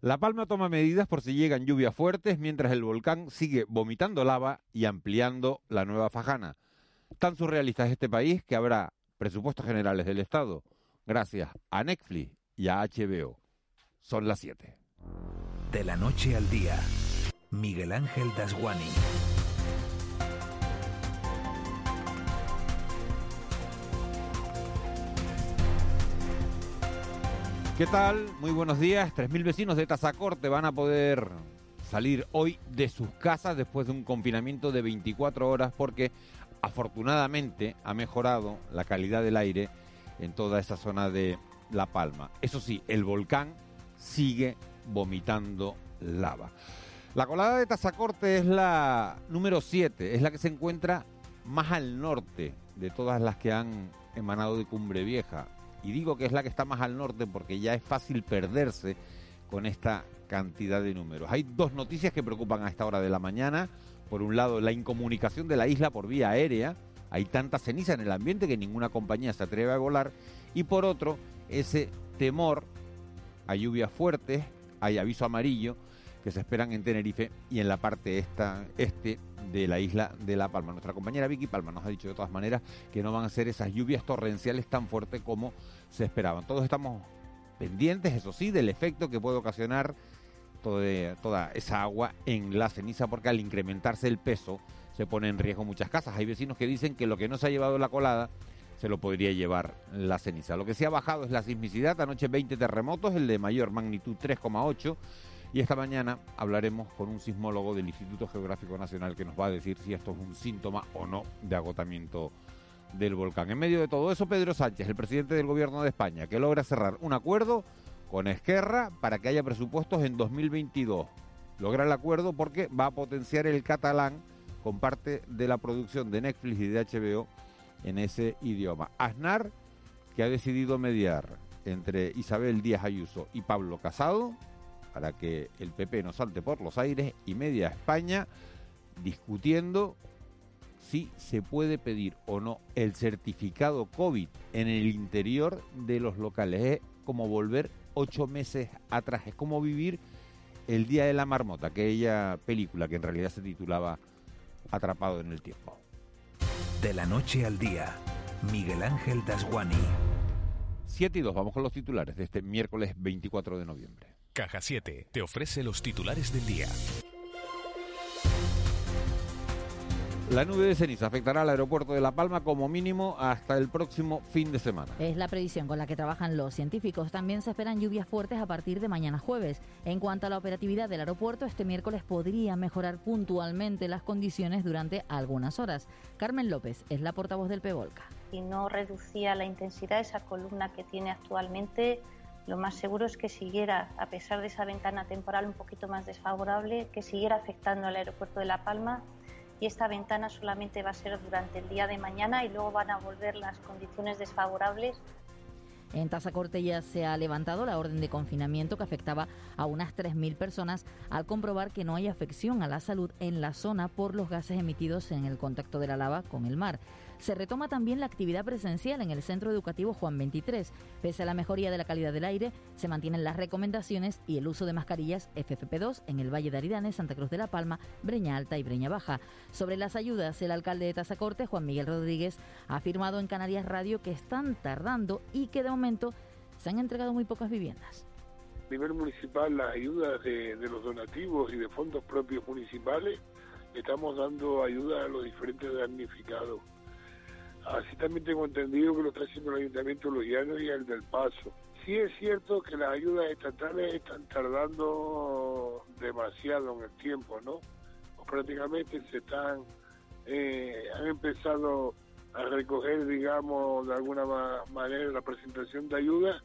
La Palma toma medidas por si llegan lluvias fuertes mientras el volcán sigue vomitando lava y ampliando la nueva fajana. Tan surrealista es este país que habrá presupuestos generales del Estado gracias a Netflix y a HBO. Son las 7. De la noche al día, Miguel Ángel Dasguani. ¿Qué tal? Muy buenos días. 3.000 vecinos de Tazacorte van a poder salir hoy de sus casas después de un confinamiento de 24 horas porque afortunadamente ha mejorado la calidad del aire en toda esa zona de La Palma. Eso sí, el volcán sigue vomitando lava. La colada de Tazacorte es la número 7, es la que se encuentra más al norte de todas las que han emanado de Cumbre Vieja. Y digo que es la que está más al norte porque ya es fácil perderse con esta cantidad de números. Hay dos noticias que preocupan a esta hora de la mañana. Por un lado, la incomunicación de la isla por vía aérea. Hay tanta ceniza en el ambiente que ninguna compañía se atreve a volar. Y por otro, ese temor a lluvias fuertes, hay aviso amarillo que se esperan en Tenerife y en la parte este de la isla de La Palma. Nuestra compañera Vicky Palma nos ha dicho de todas maneras que no van a ser esas lluvias torrenciales tan fuertes como se esperaban. Todos estamos pendientes, eso sí, del efecto que puede ocasionar toda, toda esa agua en la ceniza, porque al incrementarse el peso se pone en riesgo muchas casas. Hay vecinos que dicen que lo que no se ha llevado la colada se lo podría llevar la ceniza. Lo que sí ha bajado es la sismicidad. Anoche 20 terremotos, el de mayor magnitud 3,8 y esta mañana hablaremos con un sismólogo del Instituto Geográfico Nacional que nos va a decir si esto es un síntoma o no de agotamiento del volcán. En medio de todo eso, Pedro Sánchez, el presidente del Gobierno de España, que logra cerrar un acuerdo con Esquerra para que haya presupuestos en 2022. Logra el acuerdo porque va a potenciar el catalán con parte de la producción de Netflix y de HBO en ese idioma. Aznar, que ha decidido mediar entre Isabel Díaz Ayuso y Pablo Casado, para que el PP no salte por los aires y media España discutiendo si se puede pedir o no el certificado COVID en el interior de los locales. Es como volver ocho meses atrás, es como vivir el Día de la Marmota, aquella película que en realidad se titulaba Atrapado en el Tiempo. De la noche al día, Miguel Ángel Dasguani. 7 y 2, vamos con los titulares de este miércoles 24 de noviembre. Caja 7 te ofrece los titulares del día. La nube de ceniza afectará al aeropuerto de La Palma como mínimo hasta el próximo fin de semana. Es la previsión con la que trabajan los científicos. También se esperan lluvias fuertes a partir de mañana jueves. En cuanto a la operatividad del aeropuerto, este miércoles podría mejorar puntualmente las condiciones durante algunas horas. Carmen López es la portavoz del PEVOLCA. Si no reducía la intensidad, esa columna que tiene actualmente, lo más seguro es que siguiera, a pesar de esa ventana temporal un poquito más desfavorable, que siguiera afectando al aeropuerto de La Palma y esta ventana solamente va a ser durante el día de mañana y luego van a volver las condiciones desfavorables en Tazacorte ya se ha levantado la orden de confinamiento que afectaba a unas 3.000 personas al comprobar que no hay afección a la salud en la zona por los gases emitidos en el contacto de la lava con el mar. Se retoma también la actividad presencial en el Centro Educativo Juan 23. Pese a la mejoría de la calidad del aire, se mantienen las recomendaciones y el uso de mascarillas FFP2 en el Valle de Aridane, Santa Cruz de la Palma, Breña Alta y Breña Baja. Sobre las ayudas, el alcalde de Tazacorte, Juan Miguel Rodríguez, ha afirmado en Canarias Radio que están tardando y que de momento se han entregado muy pocas viviendas. Nivel municipal, las ayudas de, de los donativos y de fondos propios municipales, estamos dando ayuda a los diferentes damnificados. Así también tengo entendido que lo está haciendo el Ayuntamiento Llanos y el del Paso. Sí es cierto que las ayudas estatales están tardando demasiado en el tiempo, ¿no? Prácticamente se están, eh, han empezado a recoger, digamos, de alguna manera la presentación de ayudas,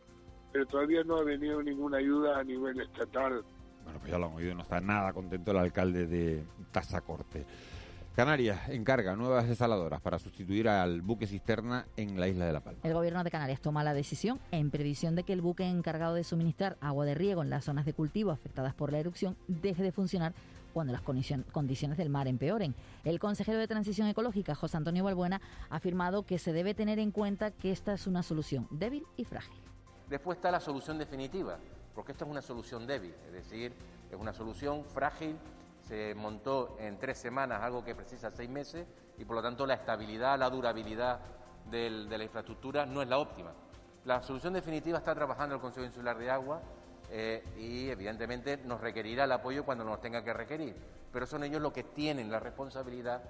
pero todavía no ha venido ninguna ayuda a nivel estatal. Bueno, pues ya lo han oído, no está nada contento el alcalde de Tazacorte. Canarias encarga nuevas desaladoras para sustituir al buque cisterna en la isla de La Palma. El gobierno de Canarias toma la decisión en previsión de que el buque encargado de suministrar agua de riego en las zonas de cultivo afectadas por la erupción deje de funcionar cuando las condiciones del mar empeoren. El consejero de Transición Ecológica, José Antonio Balbuena, ha afirmado que se debe tener en cuenta que esta es una solución débil y frágil. Después está la solución definitiva, porque esto es una solución débil, es decir, es una solución frágil, se montó en tres semanas algo que precisa seis meses y por lo tanto la estabilidad, la durabilidad de la infraestructura no es la óptima. La solución definitiva está trabajando el Consejo Insular de Agua eh, y evidentemente nos requerirá el apoyo cuando nos tenga que requerir, pero son ellos los que tienen la responsabilidad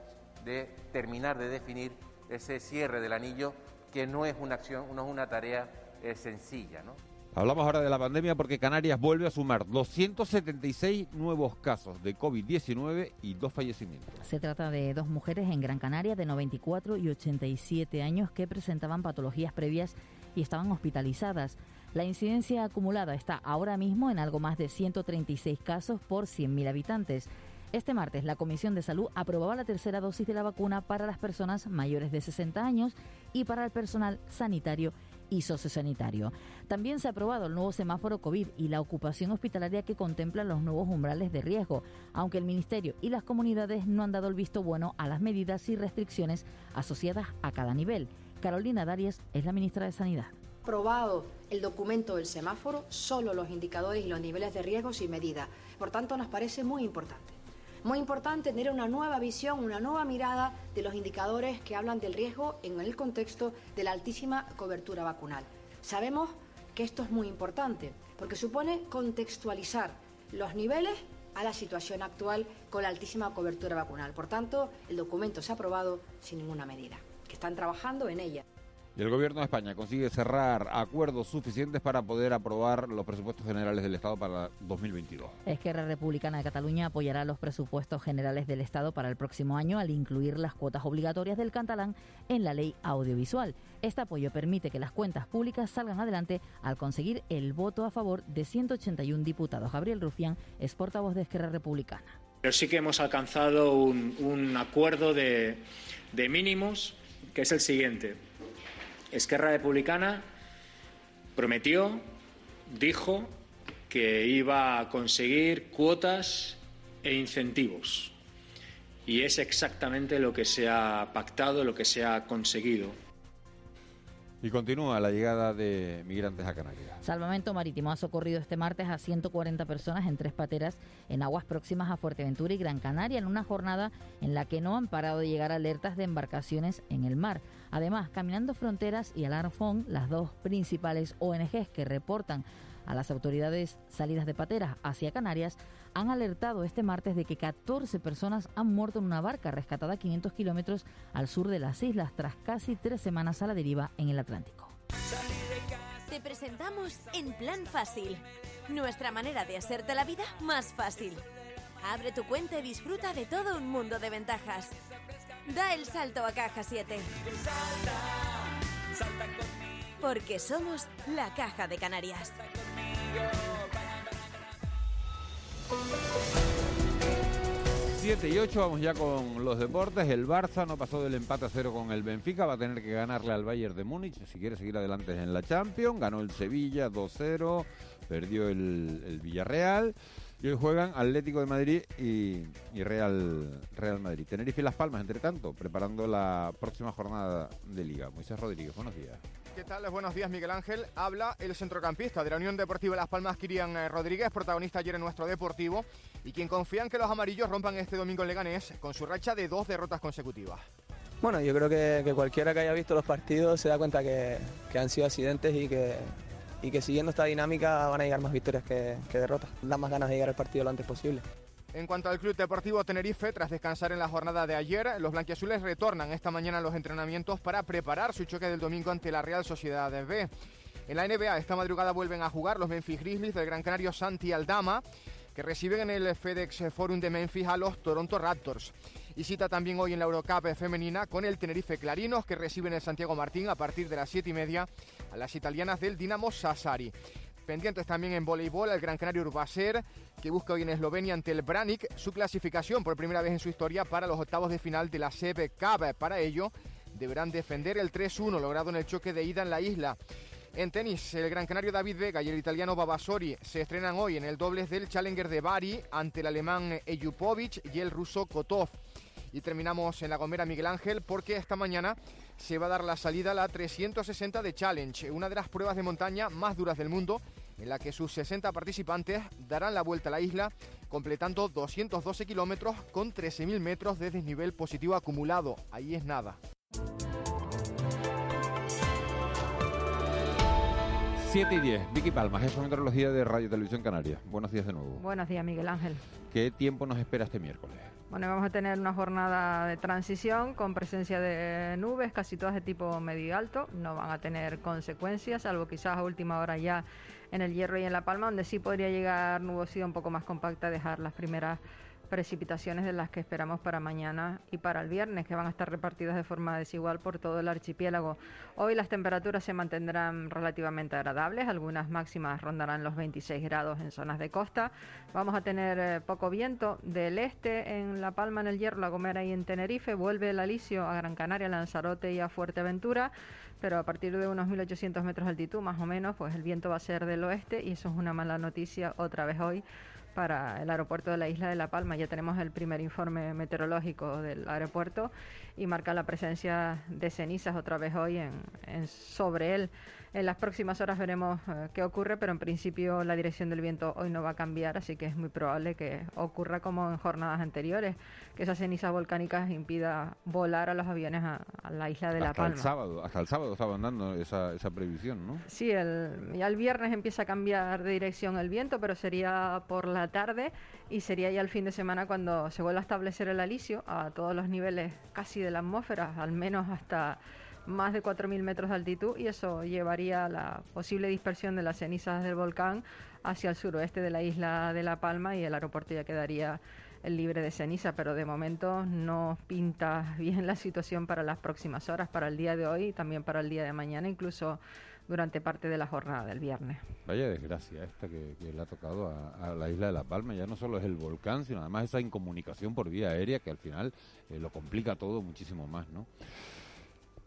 de terminar de definir ese cierre del anillo que no es una acción, no es una tarea eh, sencilla, ¿no? Hablamos ahora de la pandemia porque Canarias vuelve a sumar 276 nuevos casos de COVID-19 y dos fallecimientos. Se trata de dos mujeres en Gran Canaria de 94 y 87 años que presentaban patologías previas y estaban hospitalizadas. La incidencia acumulada está ahora mismo en algo más de 136 casos por 100.000 habitantes. Este martes, la Comisión de Salud aprobaba la tercera dosis de la vacuna para las personas mayores de 60 años y para el personal sanitario y sociosanitario. También se ha aprobado el nuevo semáforo COVID y la ocupación hospitalaria que contempla los nuevos umbrales de riesgo, aunque el Ministerio y las comunidades no han dado el visto bueno a las medidas y restricciones asociadas a cada nivel. Carolina Darias es la ministra de Sanidad aprobado el documento del semáforo, solo los indicadores y los niveles de riesgo sin medida. Por tanto, nos parece muy importante. Muy importante tener una nueva visión, una nueva mirada de los indicadores que hablan del riesgo en el contexto de la altísima cobertura vacunal. Sabemos que esto es muy importante porque supone contextualizar los niveles a la situación actual con la altísima cobertura vacunal. Por tanto, el documento se ha aprobado sin ninguna medida, que están trabajando en ella. Y el gobierno de España consigue cerrar acuerdos suficientes para poder aprobar los presupuestos generales del Estado para 2022. Esquerra Republicana de Cataluña apoyará los presupuestos generales del Estado para el próximo año al incluir las cuotas obligatorias del catalán en la ley audiovisual. Este apoyo permite que las cuentas públicas salgan adelante al conseguir el voto a favor de 181 diputados. Gabriel Rufián es portavoz de Esquerra Republicana. Pero sí que hemos alcanzado un, acuerdo de mínimos que es el siguiente Esquerra Republicana prometió, dijo que iba a conseguir cuotas e incentivos. Y es exactamente lo que se ha pactado, lo que se ha conseguido. Y continúa la llegada de migrantes a Canarias. Salvamento Marítimo ha socorrido este martes a 140 personas en tres pateras en aguas próximas a Fuerteventura y Gran Canaria en una jornada en la que no han parado de llegar alertas de embarcaciones en el mar. Además, Caminando Fronteras y Alarfón, las dos principales ONGs que reportan a las autoridades salidas de pateras hacia Canarias, han alertado este martes de que 14 personas han muerto en una barca rescatada a 500 kilómetros al sur de las islas tras casi tres semanas a la deriva en el Atlántico. Te presentamos En Plan Fácil, nuestra manera de hacerte la vida más fácil. Abre tu cuenta y disfruta de todo un mundo de ventajas. Da el salto a Caja 7. Porque somos la Caja de Canarias. 7 y 8, vamos ya con los deportes. El Barça no pasó del empate a cero con el Benfica, va a tener que ganarle al Bayern de Múnich si quiere seguir adelante en la Champions. Ganó el Sevilla 2-0, perdió el, Villarreal. Y hoy juegan Atlético de Madrid y, Real, Real Madrid. Tenerife y Las Palmas, entre tanto, preparando la próxima jornada de Liga. Moisés Rodríguez, buenos días. ¿Qué tal? Buenos días, Miguel Ángel. Habla el centrocampista de la Unión Deportiva Las Palmas, Kirian eh, Rodríguez, protagonista ayer en nuestro Deportivo, y quien confía en que los amarillos rompan este domingo en Leganés con su racha de dos derrotas consecutivas. Bueno, yo creo que, cualquiera que haya visto los partidos se da cuenta que, han sido accidentes y que, siguiendo esta dinámica van a llegar más victorias que, que derrotas. Da más ganas de llegar al partido lo antes posible. En cuanto al Club Deportivo Tenerife, tras descansar en la jornada de ayer, los blanquiazules retornan esta mañana a los entrenamientos para preparar su choque del domingo ante la Real Sociedad B. En la NBA, esta madrugada vuelven a jugar los Memphis Grizzlies del Gran Canario Santi Aldama, que reciben en el FedEx Forum de Memphis a los Toronto Raptors. Y cita también hoy en la Eurocup femenina con el Tenerife Clarinos, que reciben el Santiago Martín a partir de las 7 y media a las italianas del Dinamo Sassari. Pendientes también en voleibol el Gran Canario Urbacer, que busca hoy en Eslovenia ante el Branik su clasificación por primera vez en su historia para los octavos de final de la CB Cup. Para ello, deberán defender el 3-1 logrado en el choque de ida en la isla. En tenis, el gran canario David Vega y el italiano Babasori se estrenan hoy en el dobles del Challenger de Bari ante el alemán Ejupovic y el ruso Kotov. Y terminamos en la Gomera Miguel Ángel porque esta mañana se va a dar la salida a la 360 de Challenge, una de las pruebas de montaña más duras del mundo en la que sus 60 participantes darán la vuelta a la isla, completando 212 kilómetros con 13.000 metros de desnivel positivo acumulado. Ahí es nada. 7 y 10, Vicky Palma, jefe de meteorología de Radio Televisión Canaria. Buenos días de nuevo. Buenos días, Miguel Ángel. ¿Qué tiempo nos espera este miércoles? Bueno, vamos a tener una jornada de transición con presencia de nubes, casi todas de tipo medio y alto. No van a tener consecuencias, salvo quizás a última hora ya en el Hierro y en La Palma, donde sí podría llegar nubosidad un poco más compacta, dejar las primeras precipitaciones de las que esperamos para mañana y para el viernes, que van a estar repartidas de forma desigual por todo el archipiélago. Hoy las temperaturas se mantendrán relativamente agradables, algunas máximas rondarán los 26 grados en zonas de costa. Vamos a tener eh, poco viento del este en La Palma, en el Hierro, La Gomera y en Tenerife. Vuelve el alisio a Gran Canaria, Lanzarote y a Fuerteventura pero a partir de unos 1.800 metros de altitud más o menos, pues el viento va a ser del oeste y eso es una mala noticia otra vez hoy para el aeropuerto de la isla de La Palma. Ya tenemos el primer informe meteorológico del aeropuerto y marca la presencia de cenizas otra vez hoy en, sobre él. En las próximas horas veremos eh, qué ocurre, pero en principio la dirección del viento hoy no va a cambiar, así que es muy probable que ocurra como en jornadas anteriores, que esas cenizas volcánicas impida volar a los aviones a, la isla de La Palma. El sábado, hasta el sábado estaban dando esa, esa previsión, ¿no? Sí, el, ya el viernes empieza a cambiar de dirección el viento, pero sería por la tarde y sería ya el fin de semana cuando se vuelva a establecer el alisio a todos los niveles casi de la atmósfera, al menos hasta más de 4.000 metros de altitud y eso llevaría a la posible dispersión de las cenizas del volcán hacia el suroeste de la isla de La Palma y el aeropuerto ya quedaría libre de ceniza, pero de momento no pinta bien la situación para las próximas horas, para el día de hoy y también para el día de mañana, incluso durante parte de la jornada del viernes. Vaya desgracia esta que, le ha tocado a, la isla de La Palma. Ya no solo es el volcán, sino además esa incomunicación por vía aérea que al final eh, lo complica todo muchísimo más, ¿no?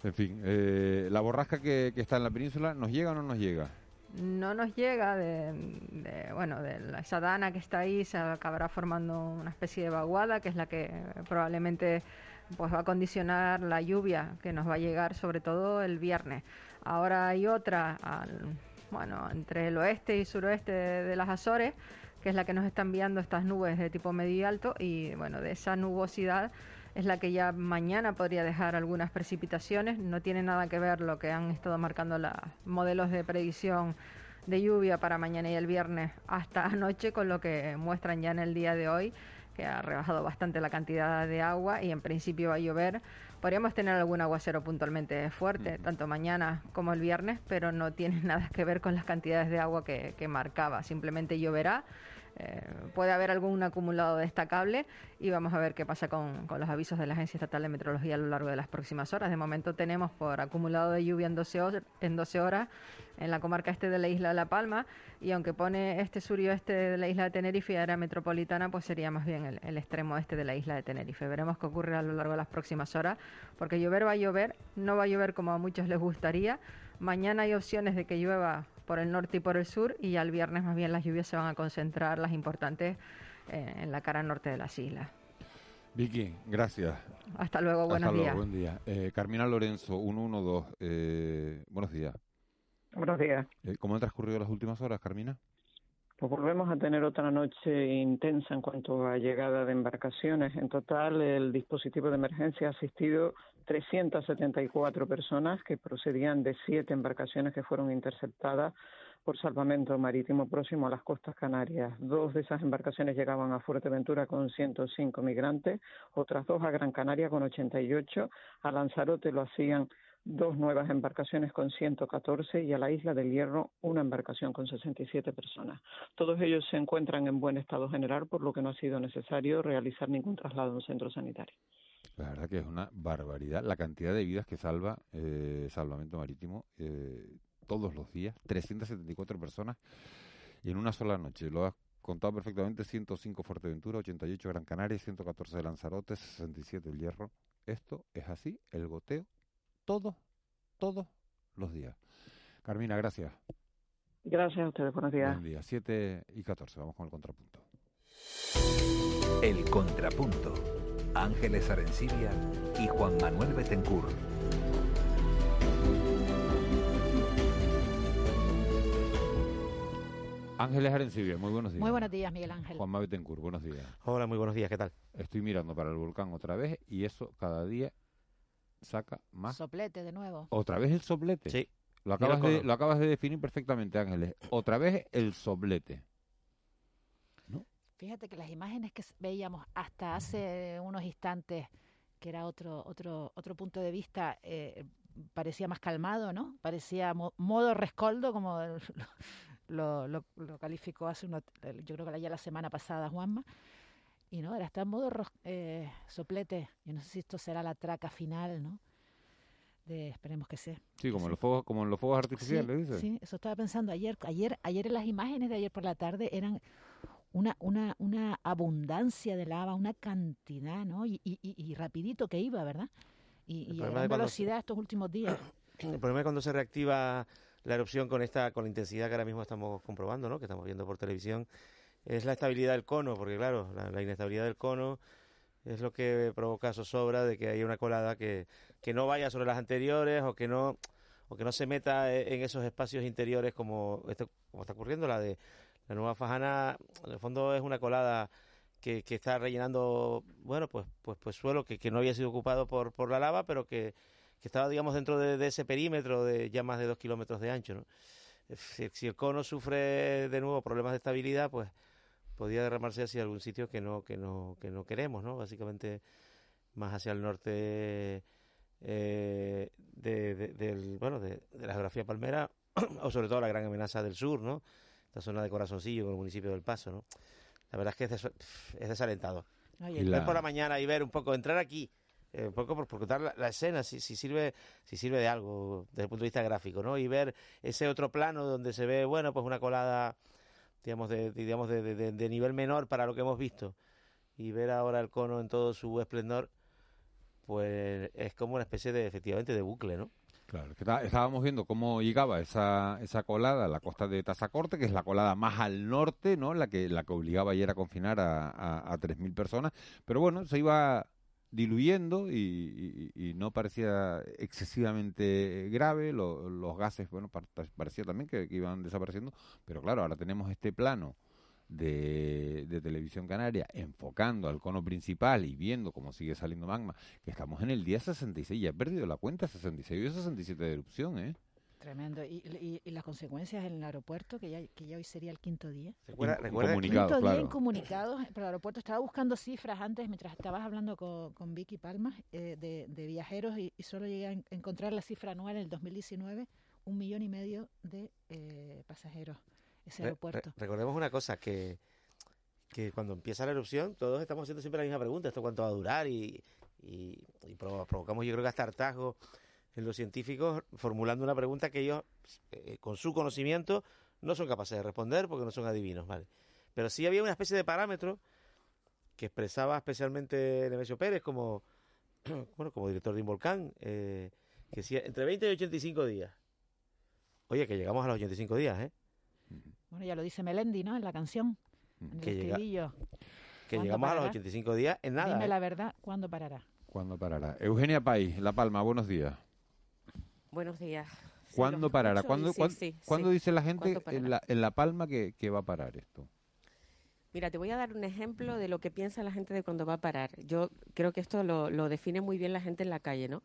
En fin, eh, la borrasca que, está en la península, ¿nos llega o no nos llega? No nos llega de, bueno, de la, esa dana que está ahí, se acabará formando una especie de vaguada, que es la que probablemente pues va a condicionar la lluvia que nos va a llegar sobre todo el viernes. Ahora hay otra, bueno, entre el oeste y suroeste de, las Azores, que es la que nos está enviando estas nubes de tipo medio y alto, y bueno, de esa nubosidad es la que ya mañana podría dejar algunas precipitaciones. No tiene nada que ver lo que han estado marcando los modelos de predicción de lluvia para mañana y el viernes hasta anoche con lo que muestran ya en el día de hoy, que ha rebajado bastante la cantidad de agua y en principio va a llover Podríamos tener algún aguacero puntualmente fuerte, tanto mañana como el viernes, pero no tiene nada que ver con las cantidades de agua que, que marcaba. Simplemente lloverá eh, puede haber algún acumulado destacable y vamos a ver qué pasa con, los avisos de la Agencia Estatal de Meteorología a lo largo de las próximas horas. De momento tenemos por acumulado de lluvia en 12, horas, en 12 horas en la comarca este de la isla de La Palma y aunque pone este sur y oeste de la isla de Tenerife y área metropolitana, pues sería más bien el, el extremo este de la isla de Tenerife. Veremos qué ocurre a lo largo de las próximas horas porque llover va a llover, no va a llover como a muchos les gustaría. Mañana hay opciones de que llueva por el norte y por el sur y ya el viernes más bien las lluvias se van a concentrar, las importantes, eh, en la cara norte de las islas. Vicky, gracias. Hasta luego, buenos Hasta días. Luego, buen día. Eh, Carmina Lorenzo, 112, eh, buenos días. Buenos días. Eh, ¿Cómo han transcurrido las últimas horas, Carmina? Pues volvemos a tener otra noche intensa en cuanto a llegada de embarcaciones. En total, el dispositivo de emergencia ha asistido 374 personas que procedían de siete embarcaciones que fueron interceptadas por salvamento marítimo próximo a las costas canarias. Dos de esas embarcaciones llegaban a Fuerteventura con 105 migrantes, otras dos a Gran Canaria con 88, a Lanzarote lo hacían dos nuevas embarcaciones con 114 y a la isla del Hierro una embarcación con 67 personas. Todos ellos se encuentran en buen estado general, por lo que no ha sido necesario realizar ningún traslado a un centro sanitario. La verdad que es una barbaridad la cantidad de vidas que salva eh, Salvamento Marítimo eh, todos los días, 374 personas y en una sola noche. Lo has contado perfectamente, 105 Fuerteventura, 88 Gran Canaria, 114 de Lanzarote, 67 el Hierro. Esto es así, el goteo todos, todos los días. Carmina, gracias. Gracias a ustedes, buenos días. Buen día, 7 y 14, vamos con el contrapunto. El contrapunto. Ángeles Arencibia y Juan Manuel Betencur. Ángeles Arencibia, muy buenos días. Muy buenos días, Miguel Ángel. Juanma Betancourt, buenos días. Hola, muy buenos días, ¿qué tal? Estoy mirando para el volcán otra vez y eso cada día saca más. Soplete de nuevo. ¿Otra vez el soplete? Sí. Lo acabas, de, lo acabas de definir perfectamente, Ángeles. Otra vez el soplete. Fíjate que las imágenes que veíamos hasta hace unos instantes, que era otro otro otro punto de vista, eh, parecía más calmado, ¿no? Parecía modo rescoldo, como lo, lo, lo, calificó hace uno, yo creo que ya la semana pasada Juanma. Y no, era está en modo eh, soplete. Yo no sé si esto será la traca final, ¿no? De, esperemos que sea. Sí, como, Los fuegos, como en los fuegos artificiales, sí, Sí, eso estaba pensando ayer. Ayer, ayer en las imágenes de ayer por la tarde eran una, una, una abundancia de lava, una cantidad, ¿no? Y, y, y rapidito que iba, ¿verdad? Y, y a velocidad estos últimos días. El problema es cuando se reactiva la erupción con esta con la intensidad que ahora mismo estamos comprobando, ¿no? que estamos viendo por televisión, es la estabilidad del cono, porque claro, la, inestabilidad del cono es lo que provoca zozobra de que haya una colada que, que no vaya sobre las anteriores o que no o que no se meta e, en esos espacios interiores como, esto, como está ocurriendo la de la nueva Fajana, en el fondo es una colada que, que está rellenando, bueno, pues pues pues suelo que, que no había sido ocupado por, por la lava, pero que que estaba, digamos, dentro de, ese perímetro de ya más de dos kilómetros de ancho. ¿no? Si, el cono sufre de nuevo problemas de estabilidad, pues podría derramarse hacia algún sitio que no, que no, que no queremos, ¿no? Básicamente más hacia el norte eh, de, del, bueno, de, la geografía palmera o sobre todo la gran amenaza del sur, ¿no? Esta zona de Corazoncillo, con el municipio del Paso, ¿no? La verdad es que es, desalentador. Ver por la mañana y ver un poco, entrar aquí eh, un poco por, contar la, escena, si, si, sirve si sirve de algo desde el punto de vista gráfico, ¿no? Y ver ese otro plano donde se ve, bueno, pues una colada, digamos, de, digamos de, de, nivel menor para lo que hemos visto, y ver ahora el cono en todo su esplendor, pues es como una especie de, efectivamente, de bucle, ¿no? Claro, estábamos viendo cómo llegaba esa, esa colada a la costa de Tazacorte, que es la colada más al norte, ¿no? La que, la que obligaba ayer a confinar a, a, a 3.000 personas. Pero bueno, se iba diluyendo y, no parecía excesivamente grave, los gases, bueno, parecía también que, iban desapareciendo, pero claro, ahora tenemos este plano de, de, televisión canaria enfocando al cono principal y viendo cómo sigue saliendo magma, que estamos en el día 66, ya he perdido la cuenta, 66 y 67 de erupción, ¿eh? Tremendo. ¿Y, y, las consecuencias en el aeropuerto, que ya, que ya hoy sería el quinto día? Recuerda, quinto día incomunicados, pero el aeropuerto estaba buscando cifras antes, mientras estabas hablando con, con Vicky Palma, eh, de, de, viajeros, y, solo llegué a encontrar la cifra anual en el 2019, un millón y medio de eh, pasajeros ese aeropuerto. recordemos una cosa, que, que cuando empieza la erupción, todos estamos haciendo siempre la misma pregunta, ¿esto cuánto va a durar? Y, y, provocamos yo creo que hasta hartazgo en los científicos formulando una pregunta que ellos, eh, con su conocimiento, no son capaces de responder porque no son adivinos, ¿vale? Pero sí había una especie de parámetro que expresaba especialmente Nemesio Pérez como, bueno, como director de Involcán, eh, que decía entre 20 y 85 días. Oye, que llegamos a los 85 días, ¿eh? Bueno, ya lo dice Melendi, ¿no? En la canción, en que el Que llegamos a los 85 días en nada. Dime ¿eh? la verdad, ¿cuándo parará? ¿Cuándo parará? Eugenia País, La Palma, buenos días. Buenos días. ¿Cuándo parará? ¿Cuándo, dice la gente en la, en la, Palma que, va a parar esto? Mira, te voy a dar un ejemplo de lo que piensa la gente de cuándo va a parar. Yo creo que esto lo, define muy bien la gente en la calle, ¿no?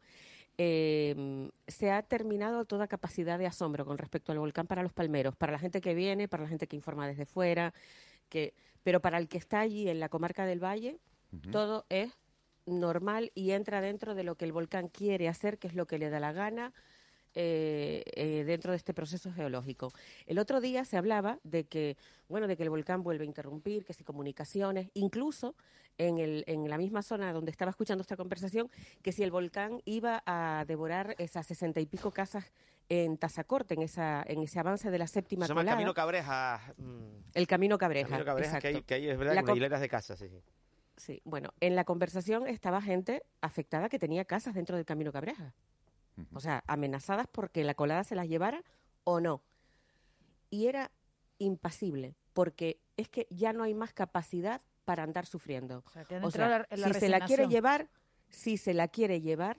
Eh, se ha terminado toda capacidad de asombro con respecto al volcán para los palmeros, para la gente que viene, para la gente que informa desde fuera, que, pero para el que está allí en la comarca del Valle, todo es normal y entra dentro de lo que el volcán quiere hacer, que es lo que le da la gana, eh, eh, dentro de este proceso geológico. El otro día se hablaba de que, bueno, de que el volcán vuelve a interrumpir, que si comunicaciones, incluso en, el, en la misma zona donde estaba escuchando esta conversación, que si el volcán iba a devorar esas sesenta y pico casas en Tazacorte, en, esa, en ese avance de la séptima Se llama el Camino Cabreja. Mm. El Camino Cabreja. Camino Cabreja, que hay, que hay, es verdad, con hileras de casas, sí. Sí, bueno, en la conversación estaba gente afectada que tenía casas dentro del Camino Cabreja. O sea, amenazadas porque la colada se las llevara o no. Y era impasible, porque es que ya no hay más capacidad para andar sufriendo. O sea, si se la quiere llevar, si se la quiere llevar,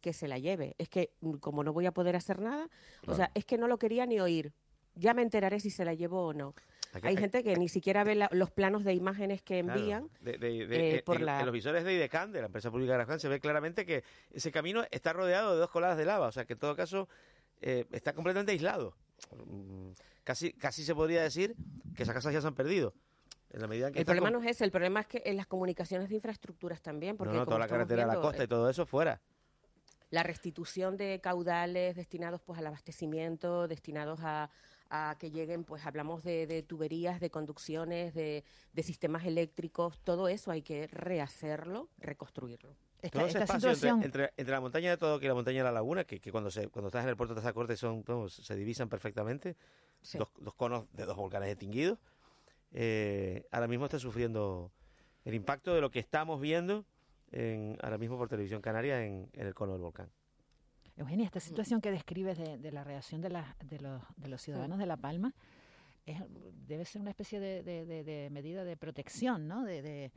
que se la lleve. Es que mm, como no voy a poder hacer nada, o sea, es que no lo quería ni oír. ya me enteraré si se la llevo o no. Hay gente que ni siquiera ve los planos de imágenes que envían eh, por en, los visores de IDECAN, de la empresa pública de Aragón, se ve claramente que ese camino está rodeado de dos coladas de lava, o sea que en todo caso eh, está completamente aislado. Mm, casi, casi se podría decir que esas casas ya se han perdido. En la medida que el problema no es ese, el problema es que en las comunicaciones de infraestructuras también. Porque no, toda la carretera a la costa y eh, todo eso fuera la restitución de caudales destinados pues al abastecimiento, destinados a, a que lleguen, pues hablamos de, tuberías, de conducciones, de, sistemas eléctricos, todo eso hay que rehacerlo, reconstruirlo. todo ese espacio entre, la montaña de todo y la montaña de la laguna, que, cuando se, cuando estás en el puerto de Tazacorte son, se divisan perfectamente, dos, conos de dos volcanes extinguidos, eh, ahora mismo está sufriendo el impacto de lo que estamos viendo en, ahora mismo por televisión canaria en el cono del volcán. Eugenia, esta situación que describes de, la reacción de, de, los, de los ciudadanos de La Palma es, debe ser una especie de, medida de protección, ¿no? De,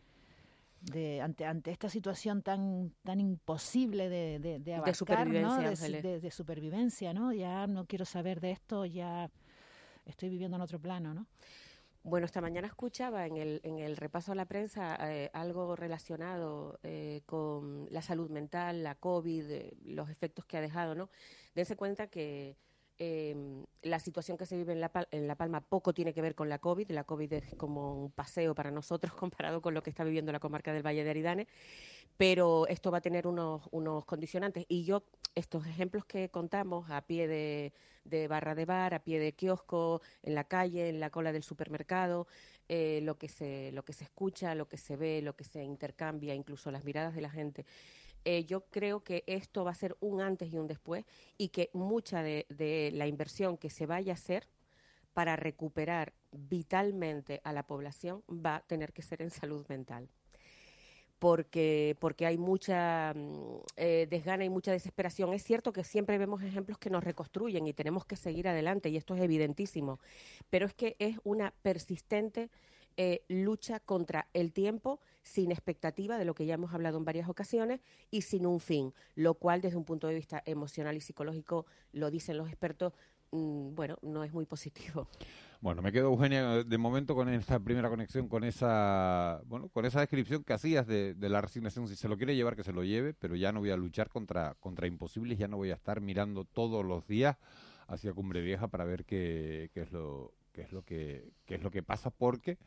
ante, ante esta situación tan tan imposible de, de, abarcar, supervivencia, ¿no? de, supervivencia, ¿no? Ya no quiero saber de esto, ya estoy viviendo en otro plano, ¿no? Bueno, esta mañana escuchaba en el, repaso a la prensa eh, algo relacionado eh, con la salud mental, la COVID, eh, los efectos que ha dejado, ¿no? Dense cuenta que em, la situación que se vive en la, en la Palma poco tiene que ver con la COVID. La COVID es como un paseo para nosotros comparado con lo que está viviendo la comarca del Valle de Aridane, pero esto va a tener unos, unos condicionantes. Y yo, estos ejemplos que contamos a pie de barra de bar, a pie de kiosco, en la calle, en la cola del supermercado, eh, lo, que se, lo que se escucha, lo que se ve, lo que se intercambia, incluso las miradas de la gente. Eh, yo creo que esto va a ser un antes y un después y que mucha de la inversión que se vaya a hacer para recuperar vitalmente a la población va a tener que ser en salud mental porque, porque hay mucha mm, eh, desgana y mucha desesperación. Es cierto que siempre vemos ejemplos que nos reconstruyen y tenemos que seguir adelante, y esto es evidentísimo, pero es que es una persistente eh, lucha contra el tiempo sin expectativa de lo que ya hemos hablado en varias ocasiones y sin un fin, lo cual desde un punto de vista emocional y psicológico, lo dicen los expertos, mm, bueno, no es muy positivo. Bueno, me quedo, Eugenia, de momento con esta primera conexión, con esa, bueno, con esa descripción que hacías de, la resignación. Si se lo quiere llevar, que se lo lleve, pero ya no voy a luchar contra, contra imposibles, ya no voy a estar mirando todos los días hacia Cumbre Vieja para ver qué, qué es lo qué es lo que qué es lo que pasa, porque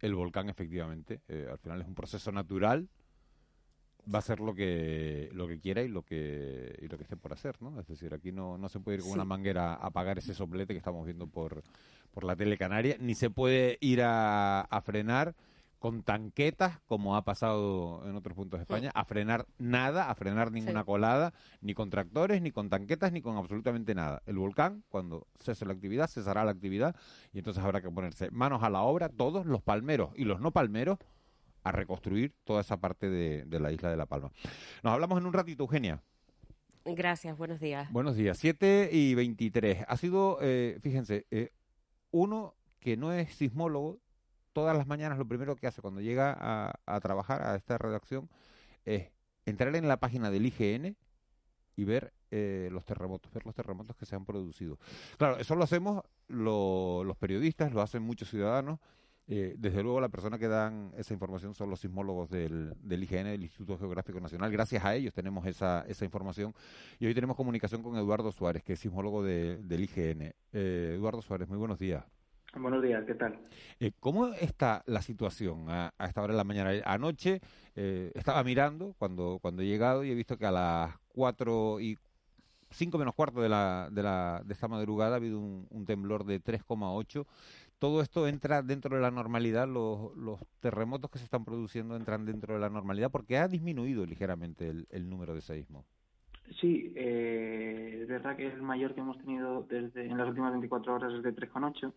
el volcán efectivamente, eh, al final es un proceso natural va a hacer lo que lo que quiera y lo que y lo que esté por hacer, ¿no? Es decir, aquí no, no se puede ir con una manguera a apagar ese soplete que estamos viendo por, por la tele canaria, ni se puede ir a, frenar con tanquetas, como ha pasado en otros puntos de España, a frenar nada, a frenar ninguna colada, ni con tractores, ni con tanquetas, ni con absolutamente nada. El volcán, cuando cese la actividad, cesará la actividad y entonces habrá que ponerse manos a la obra, todos los palmeros y los no palmeros, a reconstruir toda esa parte de, la isla de La Palma. Nos hablamos en un ratito, Eugenia. Gracias, buenos días. Buenos días, 7 y 23. Ha sido, eh, fíjense, eh, uno que no es sismólogo, todas las mañanas lo primero que hace cuando llega a, trabajar a esta redacción es entrar en la página del IGN y ver eh, los terremotos, ver los terremotos que se han producido. Claro, eso lo hacemos los periodistas, lo hacen muchos ciudadanos, eh, desde luego, la persona que dan esa información son los sismólogos del, del IGN, del Instituto Geográfico Nacional. Gracias a ellos tenemos esa, esa información. Y hoy tenemos comunicación con Eduardo Suárez, que es sismólogo del IGN. Eh, Eduardo Suárez, muy buenos días. Buenos días, ¿qué tal? Eh, ¿Cómo está la situación a, esta hora de la mañana? Anoche estaba mirando cuando, cuando he llegado y he visto que a las 4 y 5 menos cuarto de, la, de, la, de esta madrugada ha habido un, un temblor de 3,8 todo esto entra dentro de la normalidad, los, terremotos que se están produciendo entran dentro de la normalidad porque ha disminuido ligeramente el, número de seísmos. Sí, eh, es verdad que el mayor que hemos tenido desde en las últimas 24 horas es de 3,8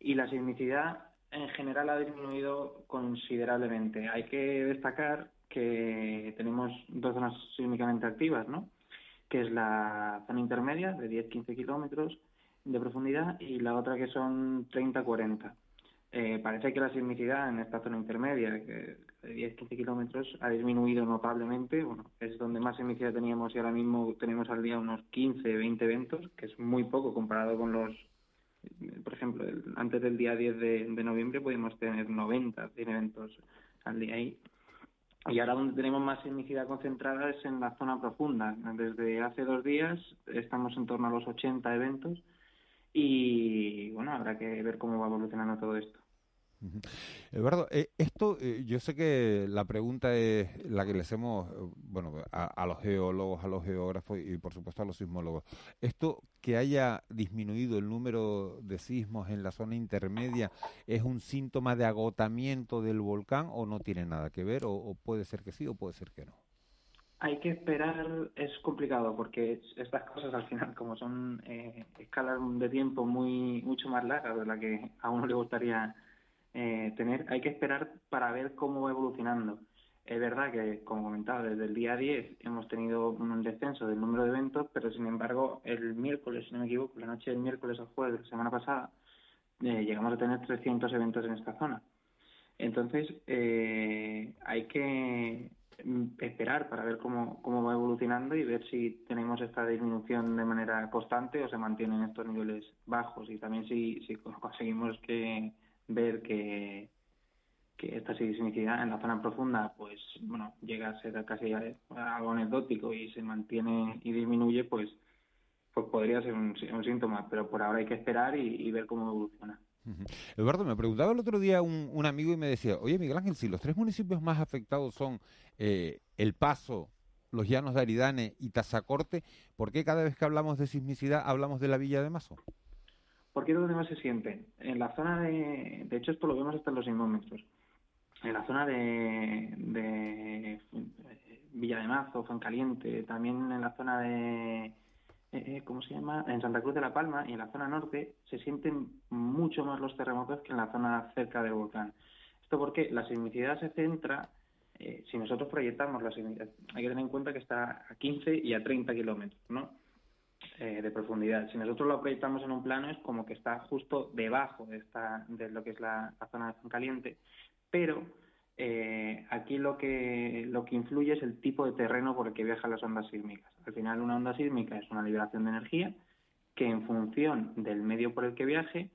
y la sismicidad en general ha disminuido considerablemente. Hay que destacar que tenemos dos zonas sísmicamente activas, ¿no? que es la zona intermedia de 10-15 kilómetros de profundidad y la otra que son 30-40. Eh, parece que la sismicidad en esta zona intermedia, de 10-15 kilómetros, ha disminuido notablemente. Bueno, es donde más sismicidad teníamos y ahora mismo tenemos al día unos 15-20 eventos, que es muy poco comparado con los Por ejemplo, antes del día 10 de, de noviembre pudimos tener 90, 100 eventos al día ahí. Y ahora donde tenemos más sismicidad concentrada es en la zona profunda. Desde hace dos días estamos en torno a los 80 eventos y bueno, habrá que ver cómo va evolucionando todo esto. Eduardo, eh, esto, eh, yo sé que la pregunta es la que le hacemos, eh, bueno, a, los geólogos, a los geógrafos y por supuesto a los sismólogos. ¿Esto que haya disminuido el número de sismos en la zona intermedia es un síntoma de agotamiento del volcán o no tiene nada que ver? ¿O, puede ser que sí o puede ser que no? Hay que esperar, es complicado porque estas cosas al final, como son escalas de tiempo muy mucho más largas de la que a uno le gustaría eh, tener, hay que esperar para ver cómo va evolucionando. Es verdad que, como comentaba, desde el día 10 hemos tenido un descenso del número de eventos, pero sin embargo, el miércoles, si no me equivoco, la noche del miércoles al jueves de la semana pasada, eh, llegamos a tener 300 eventos en esta zona. Entonces, eh, hay que esperar para ver cómo, cómo va evolucionando y ver si tenemos esta disminución de manera constante o se mantienen estos niveles bajos. Y también si, si conseguimos que ver que, esta sismicidad en la zona profunda pues bueno llega a ser casi algo anecdótico y se mantiene y disminuye pues pues podría ser un, síntoma. Pero por ahora hay que esperar y, ver cómo evoluciona Eduardo, me preguntaba el otro día un, amigo y me decía, oye Miguel Ángel, si los tres municipios más afectados son eh, El Paso, los Llanos de Aridane y Tazacorte, ¿por qué cada vez que hablamos de sismicidad hablamos de la Villa de Mazo? ¿Por qué los demás se sienten? En la zona de... De hecho, esto lo vemos hasta en los sismómetros. En la zona de, de Villa de Mazo, Caliente, también en la zona de... Eh, ¿Cómo se llama? En Santa Cruz de la Palma y en la zona norte se sienten mucho más los terremotos que en la zona cerca del volcán. Esto porque la sismicidad se centra eh, si nosotros proyectamos la sismicidad, hay que tener en cuenta que está a 15 y a 30 kilómetros, ¿no? Eh, de profundidad. Si nosotros lo proyectamos en un plano es como que está justo debajo de, esta, de lo que es la, zona de caliente, pero aquí lo que, lo que influye es el tipo de terreno por el que viajan las ondas sísmicas. Al final una onda sísmica es una liberación de energía que en función del medio por el que viaje,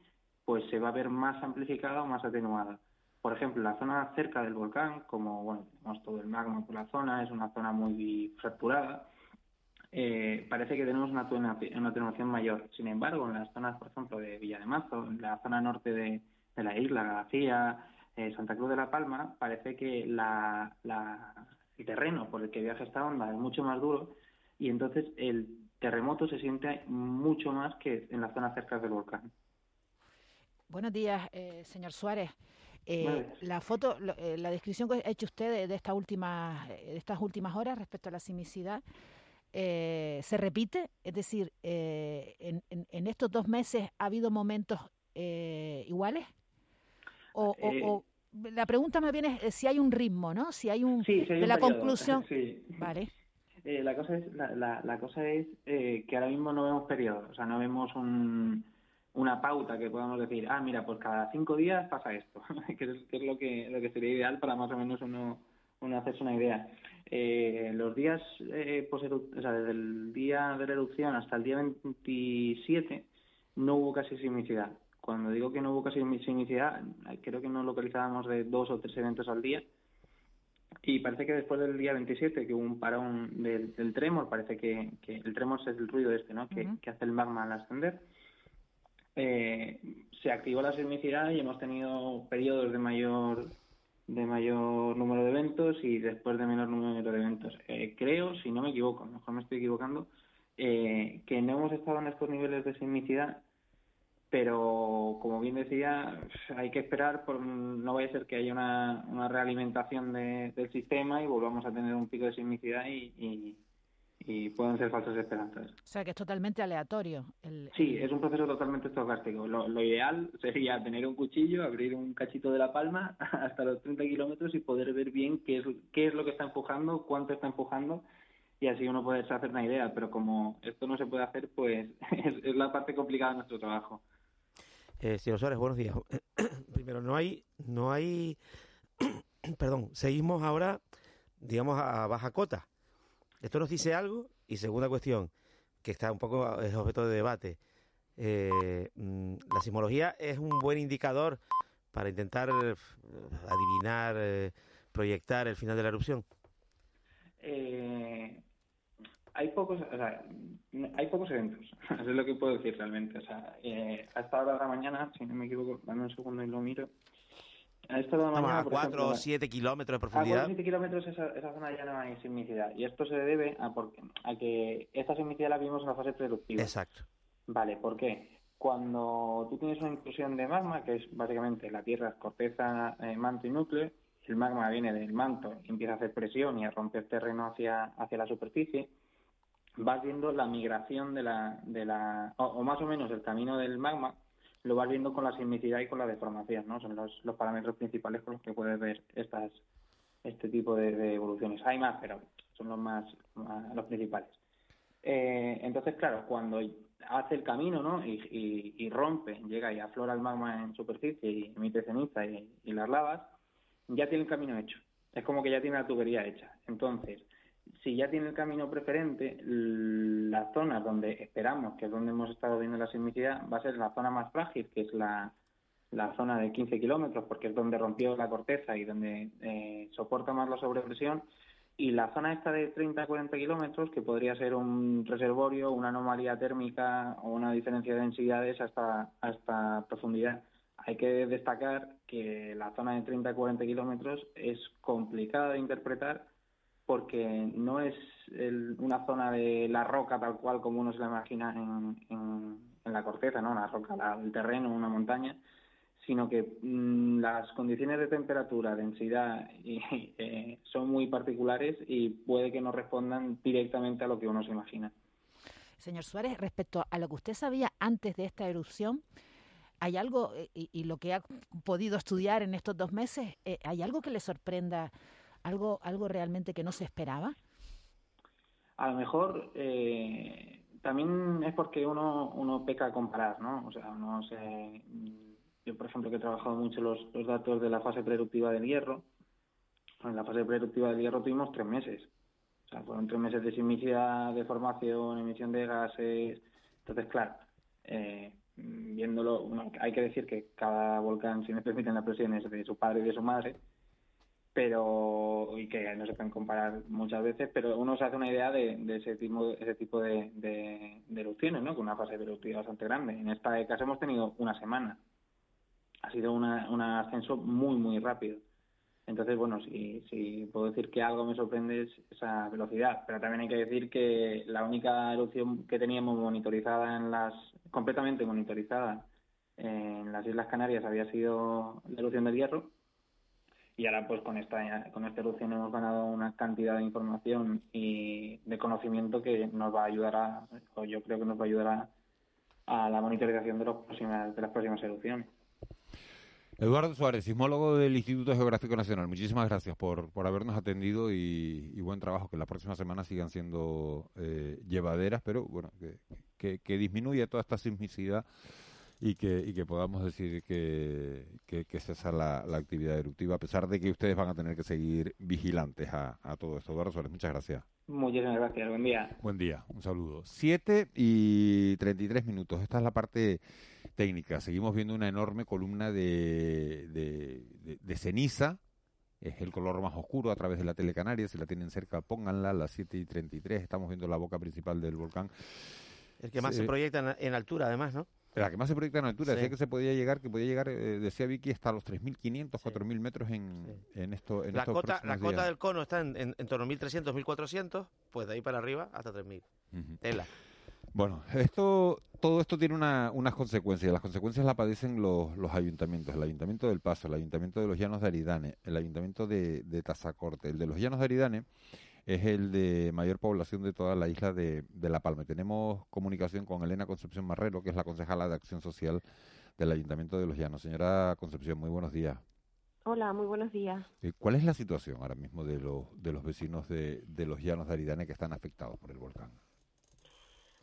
pues se va a ver más amplificada o más atenuada. Por ejemplo, la zona cerca del volcán, como bueno, tenemos todo el magma por la zona, es una zona muy fracturada, eh, parece que tenemos una, atenuación mayor. Sin embargo, en las zonas, por ejemplo, de Villa de Mazo, en la zona norte de, la isla, García, eh, Santa Cruz de la Palma, parece que la, el terreno por el que viaja esta onda es mucho más duro y entonces el terremoto se siente mucho más que en la zona cerca del volcán. Buenos días, eh, señor Suárez. la foto, la descripción que ha hecho usted de, esta última, de estas últimas horas respecto a la simicidad, eh, se repite? Es decir, eh, en, en, estos dos meses ha habido momentos eh, iguales? O, o, la pregunta más bien es si hay un ritmo, ¿no? Si hay un... de la conclusión... Vale. La cosa es, la, la, cosa es que ahora mismo no vemos periodos, o sea, no vemos un, una pauta que podamos decir, ah, mira, pues cada cinco días pasa esto, que, es, lo que lo que sería ideal para más o menos uno, uno hacerse una idea. Eh, los días, eh, o sea, desde el día de la erupción hasta el día 27, no hubo casi sismicidad. Cuando digo que no hubo casi sismicidad, creo que nos localizábamos de dos o tres eventos al día. Y parece que después del día 27, que hubo un parón del, tremor, parece que, el tremor es el ruido este, ¿no? Que, hace el magma al ascender. Eh, se activó la sismicidad y hemos tenido periodos de mayor de mayor número de eventos y después de menor número de eventos. Eh, creo, si no me equivoco, mejor me estoy equivocando, eh, que no hemos estado en estos niveles de sismicidad, pero como bien decía, hay que esperar, por, no vaya a ser que haya una, una realimentación del sistema y volvamos a tener un pico de sismicidad y, y pueden ser falsas esperanzas. O sea, que es totalmente aleatorio. sí, es un proceso totalmente estocástico. Lo, ideal sería tener un cuchillo, abrir un cachito de la palma hasta los 30 kilómetros y poder ver bien qué es, qué es lo que está empujando, cuánto está empujando y así uno puede hacer una idea. Pero como esto no se puede hacer, pues es, la parte complicada de nuestro trabajo. Eh, señor Suárez, buenos días. Primero, no hay, no hay, perdón, seguimos ahora, digamos, a baja cota ¿Esto nos dice algo? Y segunda cuestión, que está un poco objeto de debate. Eh, mm, la sismología es un buen indicador para intentar eh, adivinar, eh, proyectar el final de la erupción. Eh, hay pocos, o sea, hay pocos eventos, eso es lo que puedo decir realmente. O sea, eh, a esta hora de la mañana, si no me equivoco, dame un segundo y lo miro. A esta hora de la mañana, a por 4 ejemplo, o 7 kilómetros de A profundidad. 7 kilómetros esa, esa zona ya no hay sismicidad. Y esto se debe a, porque, a que esta sismicidad la vimos en la fase preeruptiva. Exacto. Vale, ¿por qué? Cuando tú tienes una intrusión de magma, que es básicamente la Tierra, corteza, eh, manto y núcleo, el magma viene del manto y empieza a hacer presión y a romper terreno hacia, hacia la superficie, vas viendo la migración de la, de la o, más o menos el camino del magma, lo vas viendo con la sismicidad y con la deformación, ¿no? Son los, los parámetros principales con los que puedes ver estas este tipo de, evoluciones. Hay más, pero son los más, los principales. Eh, entonces, claro, cuando hace el camino, ¿no? Y, y- rompe, llega y aflora el magma en superficie y emite ceniza y las lavas, ya tiene el camino hecho. Es como que ya tiene la tubería hecha. Entonces, si ya tiene el camino preferente, l- las zonas donde esperamos, que es donde hemos estado viendo la sismicidad, va a ser la zona más frágil, que es la, la zona de 15 kilómetros, porque es donde rompió la corteza y donde eh, soporta más la sobrepresión, y la zona esta de 30 a 40 kilómetros, que podría ser un reservorio, una anomalía térmica o una diferencia de densidades hasta, hasta profundidad. Hay que destacar que la zona de 30 a 40 kilómetros es complicada de interpretar porque no es el- una zona de la roca tal cual como uno se la imagina en, en, la corteza, ¿no? Una roca, la- el terreno, una montaña, sino que mm, las condiciones de temperatura, densidad eh, son muy particulares y puede que no respondan directamente a lo que uno se imagina. Señor Suárez, respecto a lo que usted sabía antes de esta erupción, ¿hay algo, eh, y, y lo que ha podido estudiar en estos dos meses, eh, ¿hay algo que le sorprenda, algo, algo realmente que no se esperaba? A lo mejor eh, también es porque uno, uno peca a comparar, ¿no? O sea, uno se... Yo, por ejemplo, que he trabajado mucho los, los datos de la fase preeruptiva del hierro, en la fase preeruptiva del hierro tuvimos tres meses. O sea, fueron tres meses de sismicidad, de formación, emisión de gases. Entonces, claro, eh, viéndolo, hay que decir que cada volcán, si me permiten la expresión, es de su padre y de su madre, pero y que no se pueden comparar muchas veces, pero uno se hace una idea de, de ese tipo, ese tipo de, de, de erupciones, ¿no? Con una fase eruptiva bastante grande. En esta caso hemos tenido una semana. Ha sido una, un ascenso muy, muy rápido. Entonces, bueno, si, si puedo decir que algo me sorprende es esa velocidad, pero también hay que decir que la única erupción que teníamos monitorizada en las, completamente monitorizada en las Islas Canarias había sido la erupción del hierro, y ahora pues con esta con esta erupción hemos ganado una cantidad de información y de conocimiento que nos va a ayudar a o yo creo que nos va a ayudar a, la monitorización de los próximas de las próximas erupciones Eduardo Suárez, sismólogo del Instituto Geográfico Nacional, muchísimas gracias por, por habernos atendido y, y buen trabajo, que las próximas semanas sigan siendo eh, llevaderas, pero bueno, que, que, que disminuya toda esta sismicidad y que, y que podamos decir que, que, que cesa la, la actividad eruptiva, a pesar de que ustedes van a tener que seguir vigilantes a, a todo esto. Eduardo Suárez, muchas gracias. muchísimas gracias buen día Buen día, un saludo. 7 y 33 minutos. Esta es la parte técnica. Seguimos viendo una enorme columna de, de, de- de ceniza. Es el color más oscuro a través de la telecanaria. Si la tienen cerca, pónganla. Las 7 y 33. Estamos viendo la boca principal del volcán. El que más Sí. se proyecta en, en altura, además, ¿no? La que más se proyecta en altura. Sí. Decía que se podía llegar, que podía llegar, eh, decía Vicky, hasta los 3.500, 4.000 metros en, en, esto, en La estos cota, la cota días. del cono está en, en, en torno a 1.300, 1.400, pues de ahí para arriba hasta 3.000. Tela. Bueno, esto, todo esto tiene una- unas consecuencias. Las consecuencias las padecen los, los ayuntamientos. El Ayuntamiento del Paso, el Ayuntamiento de los Llanos de Aridane, el Ayuntamiento de, de Tazacorte. El de los Llanos de Aridane es el de mayor población de toda la isla de, de La Palma. Tenemos comunicación con Elena Concepción Marrero, que es la concejala de Acción Social del Ayuntamiento de los Llanos. Señora Concepción, muy buenos días. Hola, muy buenos días. Eh, ¿Cuál es la situación ahora mismo de los, de los vecinos de, de los Llanos de Aridane que están afectados por el volcán?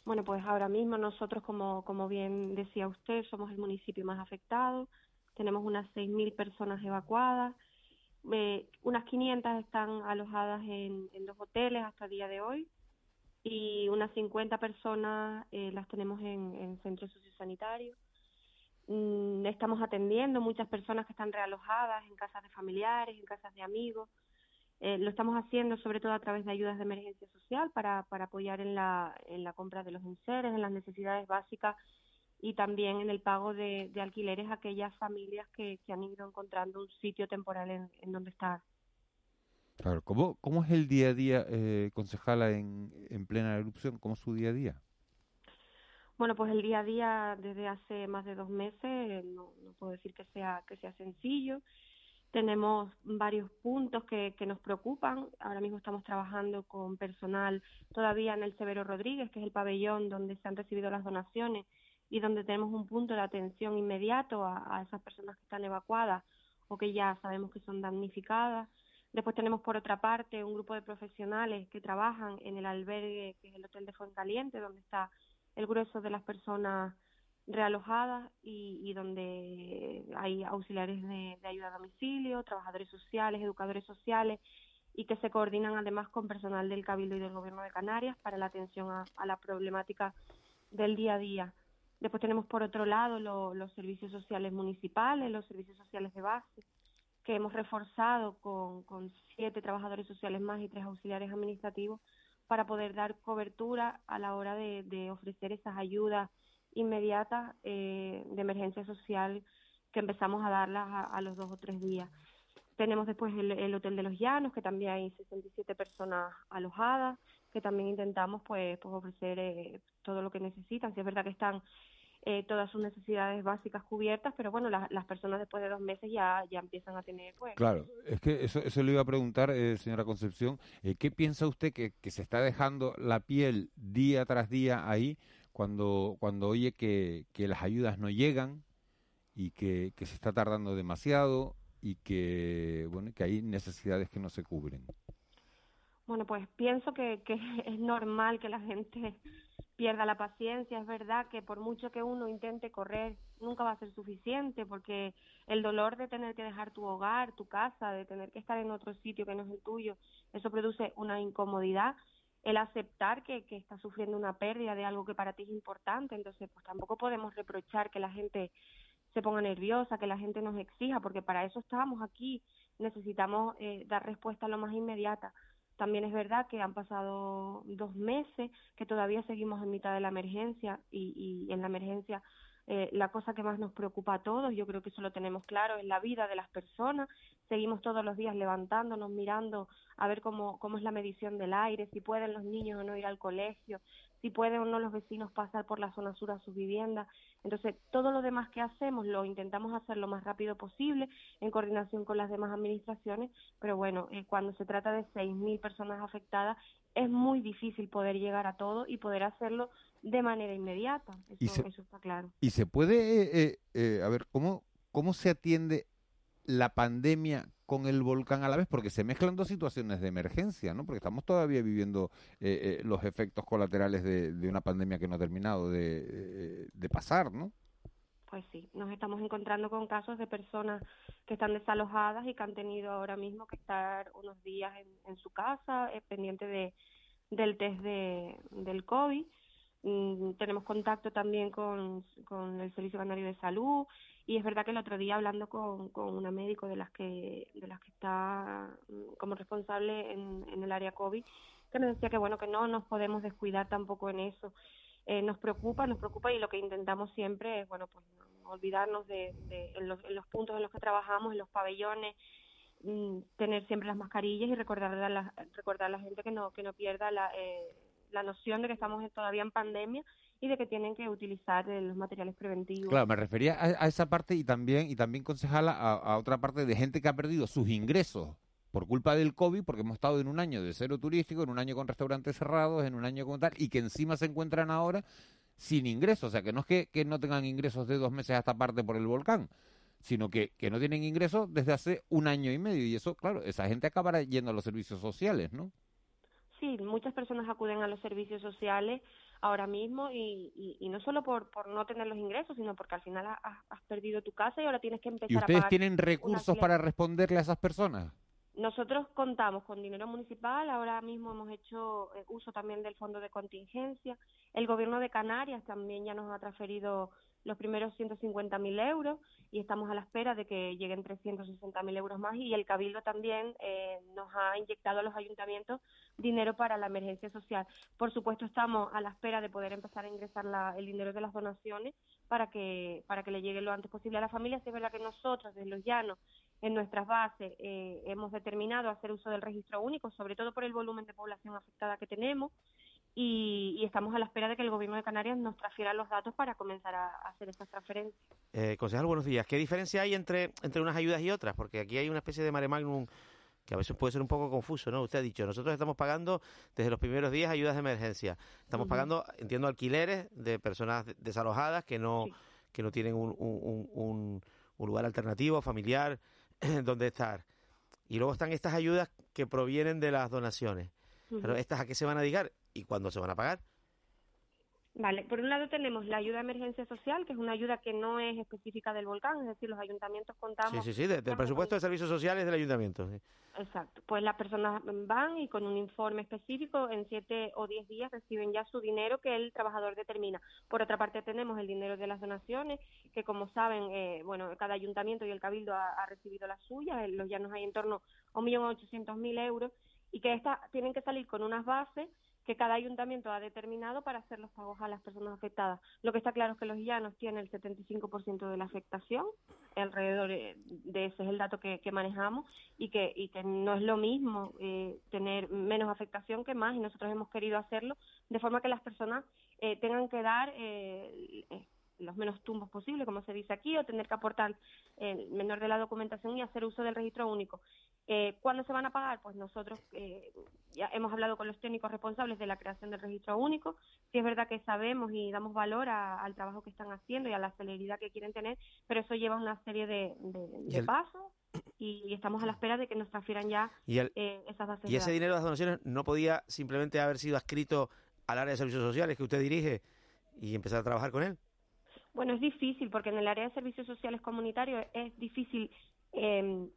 Bueno, pues ahora mismo nosotros, como, como bien decía usted, somos el municipio más afectado. Tenemos unas 6.000 personas evacuadas. Eh, unas 500 están alojadas en, en los hoteles hasta el día de hoy. y unas 50 personas eh, las tenemos en, en centros sociosanitarios. Mm, estamos atendiendo muchas personas que están realojadas en casas de familiares, en casas de amigos. Eh, lo estamos haciendo sobre todo a través de ayudas de emergencia social para, para apoyar en la, en la compra de los enseres, en las necesidades básicas y también en el pago de, de alquileres a aquellas familias que, que han ido encontrando un sitio temporal en, en donde estar. Claro, ¿cómo, cómo es el día a día, eh, concejala, en, en plena erupción? ¿Cómo es su día a día? Bueno, pues el día a día desde hace más de dos meses no, no puedo decir que sea que sea sencillo. Tenemos varios puntos que, que nos preocupan. Ahora mismo estamos trabajando con personal todavía en el Severo Rodríguez, que es el pabellón donde se han recibido las donaciones y donde tenemos un punto de atención inmediato a, a esas personas que están evacuadas o que ya sabemos que son damnificadas. Después tenemos por otra parte un grupo de profesionales que trabajan en el albergue, que es el Hotel de Fuencaliente, donde está el grueso de las personas realojadas y, y donde hay auxiliares de, ayuda a domicilio, trabajadores sociales, educadores sociales y que se coordinan además con personal del Cabildo y del Gobierno de Canarias para la atención a, a la problemática del día a día. Después tenemos por otro lado lo, los servicios sociales municipales, los servicios sociales de base, que hemos reforzado con, con siete trabajadores sociales más y tres auxiliares administrativos para poder dar cobertura a la hora de, de ofrecer esas ayudas inmediatas eh, de emergencia social que empezamos a darlas a, a, los dos o tres días. Tenemos después el, el, Hotel de los Llanos, que también hay 67 personas alojadas, que también intentamos pues, pues ofrecer eh, todo lo que necesitan. Si es verdad que están eh, todas sus necesidades básicas cubiertas, pero bueno, la, las personas después de dos meses ya, ya empiezan a tener, pues... Claro, es que eso, eso le iba a preguntar, eh, señora Concepción, eh, ¿qué piensa usted que, que se está dejando la piel día tras día ahí cuando, cuando oye que, que las ayudas no llegan y que, que se está tardando demasiado y que, bueno, que hay necesidades que no se cubren? Bueno, pues pienso que, es normal que la gente pierda la paciencia. Es verdad que por mucho que uno intente correr, nunca va a ser suficiente porque el dolor de tener que dejar tu hogar, tu casa, de tener que estar en otro sitio que no es el tuyo, eso produce una incomodidad. El aceptar que, que estás sufriendo una pérdida de algo que para ti es importante, entonces pues tampoco podemos reprochar que la gente se ponga nerviosa, que la gente nos exija, porque para eso estamos aquí, necesitamos eh, dar respuesta lo más inmediata. También es verdad que han pasado dos meses, que todavía seguimos en mitad de la emergencia y, y en la emergencia eh, la cosa que más nos preocupa a todos, yo creo que eso lo tenemos claro, es la vida de las personas. Seguimos todos los días levantándonos, mirando a ver cómo, cómo es la medición del aire, si pueden los niños o no ir al colegio, si pueden o no los vecinos pasar por la zona sur a sus viviendas. Entonces, todo lo demás que hacemos lo intentamos hacer lo más rápido posible en coordinación con las demás administraciones, pero bueno, eh, cuando se trata de 6.000 personas afectadas, es muy difícil poder llegar a todo y poder hacerlo de manera inmediata. Eso, se, eso está claro. Y se puede, eh, eh, a ver, ¿cómo, ¿cómo se atiende la pandemia con el volcán a la vez? Porque se mezclan dos situaciones de emergencia, ¿no? Porque estamos todavía viviendo eh, los efectos colaterales de, una pandemia que no ha terminado de, de pasar, ¿no? Pues sí, nos estamos encontrando con casos de personas que están desalojadas y que han tenido ahora mismo que estar unos días en, en su casa, eh, pendiente de, del test de, del COVID. Mm, tenemos contacto también con, con el Servicio Canario de Salud y es verdad que el otro día hablando con, con una médico de las que de las que está mm, como responsable en, en el área COVID, que nos decía que bueno que no nos podemos descuidar tampoco en eso. Eh, nos preocupa, nos preocupa y lo que intentamos siempre es, bueno, pues no olvidarnos de, de en, los, en los puntos en los que trabajamos, en los pabellones, mmm, tener siempre las mascarillas y recordar a la, recordar a la gente que no, que no pierda la, eh, la noción de que estamos todavía en pandemia y de que tienen que utilizar eh, los materiales preventivos. Claro, me refería a, a, esa parte y también, y también concejala a, a otra parte de gente que ha perdido sus ingresos por culpa del COVID, porque hemos estado en un año de cero turístico, en un año con restaurantes cerrados, en un año con tal, y que encima se encuentran ahora sin ingresos. O sea, que no es que, que no tengan ingresos de dos meses a esta parte por el volcán, sino que, que no tienen ingresos desde hace un año y medio. Y eso, claro, esa gente acabará yendo a los servicios sociales, ¿no? Sí, muchas personas acuden a los servicios sociales ahora mismo y, y, y no solo por, por no tener los ingresos, sino porque al final has, has perdido tu casa y ahora tienes que empezar ¿Y ustedes a pagar tienen recursos para responderle a esas personas? nosotros contamos con dinero municipal, ahora mismo hemos hecho eh, uso también del fondo de contingencia. El gobierno de Canarias también ya nos ha transferido los primeros 150.000 euros y estamos a la espera de que lleguen 360.000 euros más y el Cabildo también eh, nos ha inyectado a los ayuntamientos dinero para la emergencia social. Por supuesto, estamos a la espera de poder empezar a ingresar la, el dinero de las donaciones para que, para que le llegue lo antes posible a la familia. Si es verdad que nosotros, desde los llanos, en nuestras bases, eh, hemos determinado hacer uso del registro único, sobre todo por el volumen de población afectada que tenemos y, estamos a la espera de que el Gobierno de Canarias nos transfiera los datos para comenzar a, hacer estas transferencias. Eh, concejal, buenos días. ¿Qué diferencia hay entre, entre unas ayudas y otras? Porque aquí hay una especie de mare magnum que a veces puede ser un poco confuso, ¿no? Usted ha dicho, nosotros estamos pagando desde los primeros días ayudas de emergencia. Estamos pagando, entiendo, alquileres de personas desalojadas que no, que no tienen un, un, un, un lugar alternativo, familiar, donde estar. Y luego están estas ayudas que provienen de las donaciones. Pero estas a qué se van a dedicar y cuándo se van a pagar. Vale, por un lado tenemos la ayuda de emergencia social, que es una ayuda que no es específica del volcán, es decir, los ayuntamientos contamos. Sí, sí, sí, del presupuesto de servicios sociales del ayuntamiento. Exacto, pues las personas van y con un informe específico en siete o diez días reciben ya su dinero que el trabajador determina. Por otra parte tenemos el dinero de las donaciones, que como saben, eh, bueno, cada ayuntamiento y el cabildo ha, recibido la suya, los llanos hay en torno a un millón ochocientos mil euros y que estas tienen que salir con unas bases que cada ayuntamiento ha determinado para hacer los pagos a las personas afectadas. Lo que está claro es que los llanos tienen el 75% de la afectación, alrededor de ese es el dato que, manejamos, y que, y que no es lo mismo eh, tener menos afectación que más, y nosotros hemos querido hacerlo de forma que las personas eh, tengan que dar eh, los menos tumbos posible, como se dice aquí, o tener que aportar el menor de la documentación y hacer uso del registro único. Eh, ¿Cuándo se van a pagar? Pues nosotros eh, ya hemos hablado con los técnicos responsables de la creación del registro único. Si es verdad que sabemos y damos valor al trabajo que están haciendo y a la celeridad que quieren tener, pero eso lleva una serie de, pasos y, estamos a la espera de que nos transfieran ya eh, esas bases. ¿Y ese dinero de las donaciones no podía simplemente haber sido adscrito al área de servicios sociales que usted dirige y empezar a trabajar con él? Bueno, es difícil porque en el área de servicios sociales comunitarios es difícil eh,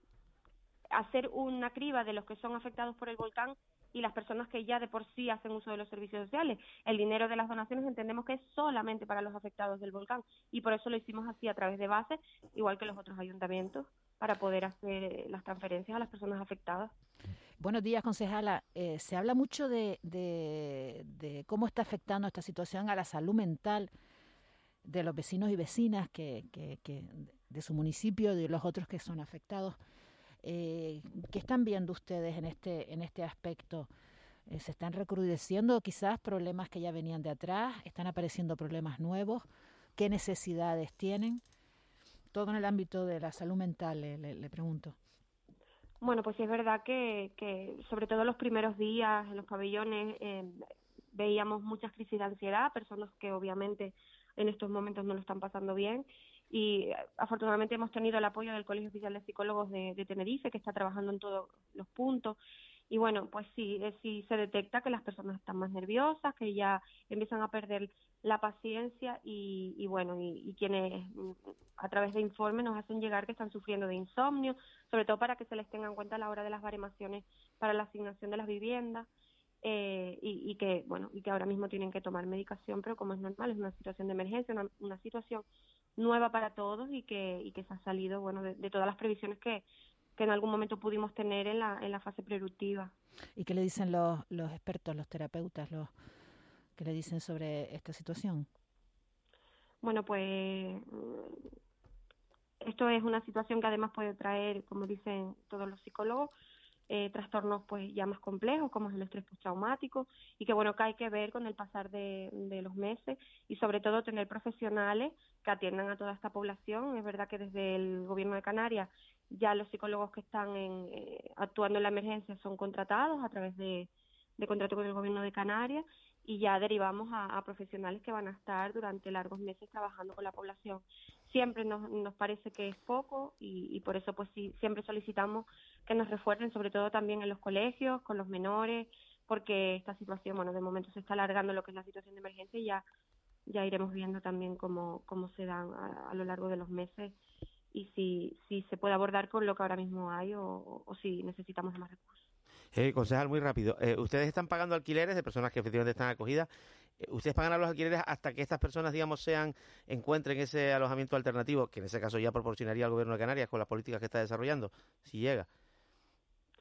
hacer una criba de los que son afectados por el volcán y las personas que ya de por sí hacen uso de los servicios sociales. El dinero de las donaciones entendemos que es solamente para los afectados del volcán y por eso lo hicimos así a través de bases, igual que los otros ayuntamientos, para poder hacer las transferencias a las personas afectadas. Buenos días, concejala. Eh, se habla mucho de, de, cómo está afectando esta situación a la salud mental de los vecinos y vecinas que, que, que de su municipio de los otros que son afectados. Eh, ¿Qué están viendo ustedes en este, en este aspecto? Eh, ¿Se están recrudeciendo quizás problemas que ya venían de atrás? ¿Están apareciendo problemas nuevos? ¿Qué necesidades tienen? Todo en el ámbito de la salud mental, le, pregunto. Bueno, pues es verdad que, sobre todo los primeros días en los pabellones eh, veíamos muchas crisis de ansiedad, personas que obviamente en estos momentos no lo están pasando bien y afortunadamente hemos tenido el apoyo del Colegio Oficial de Psicólogos de, Tenerife, que está trabajando en todos los puntos. Y bueno, pues sí, sí se detecta que las personas están más nerviosas, que ya empiezan a perder la paciencia y, y bueno, y, quienes a través de informes nos hacen llegar que están sufriendo de insomnio, sobre todo para que se les tenga en cuenta a la hora de las baremaciones para la asignación de las viviendas. Eh, y, que bueno y que ahora mismo tienen que tomar medicación pero como es normal es una situación de emergencia una, una situación nueva para todos y que, y que se ha salido bueno de, todas las previsiones que, que, en algún momento pudimos tener en la, en la fase productiva. ¿Y qué le dicen los, los expertos, los terapeutas, los que le dicen sobre esta situación? Bueno, pues esto es una situación que además puede traer, como dicen todos los psicólogos, eh, trastornos pues ya más complejos como es el estrés postraumático y que bueno que hay que ver con el pasar de, los meses y sobre todo tener profesionales que atiendan a toda esta población es verdad que desde el gobierno de Canarias ya los psicólogos que están en, eh, actuando en la emergencia son contratados a través de, de contrato con el gobierno de Canarias y ya derivamos a, profesionales que van a estar durante largos meses trabajando con la población. Siempre nos, nos parece que es poco y, y por eso pues sí, siempre solicitamos que nos refuercen, sobre todo también en los colegios, con los menores, porque esta situación, bueno, de momento se está alargando lo que es la situación de emergencia y ya, ya iremos viendo también cómo, cómo se dan a, lo largo de los meses y si, si se puede abordar con lo que ahora mismo hay o, si necesitamos más recursos. Eh, concejal, muy rápido. Eh, ustedes están pagando alquileres de personas que efectivamente están acogidas. Eh, ustedes pagan a los alquileres hasta que estas personas, digamos, sean encuentren ese alojamiento alternativo, que en ese caso ya proporcionaría el gobierno de Canarias con las políticas que está desarrollando, si llega.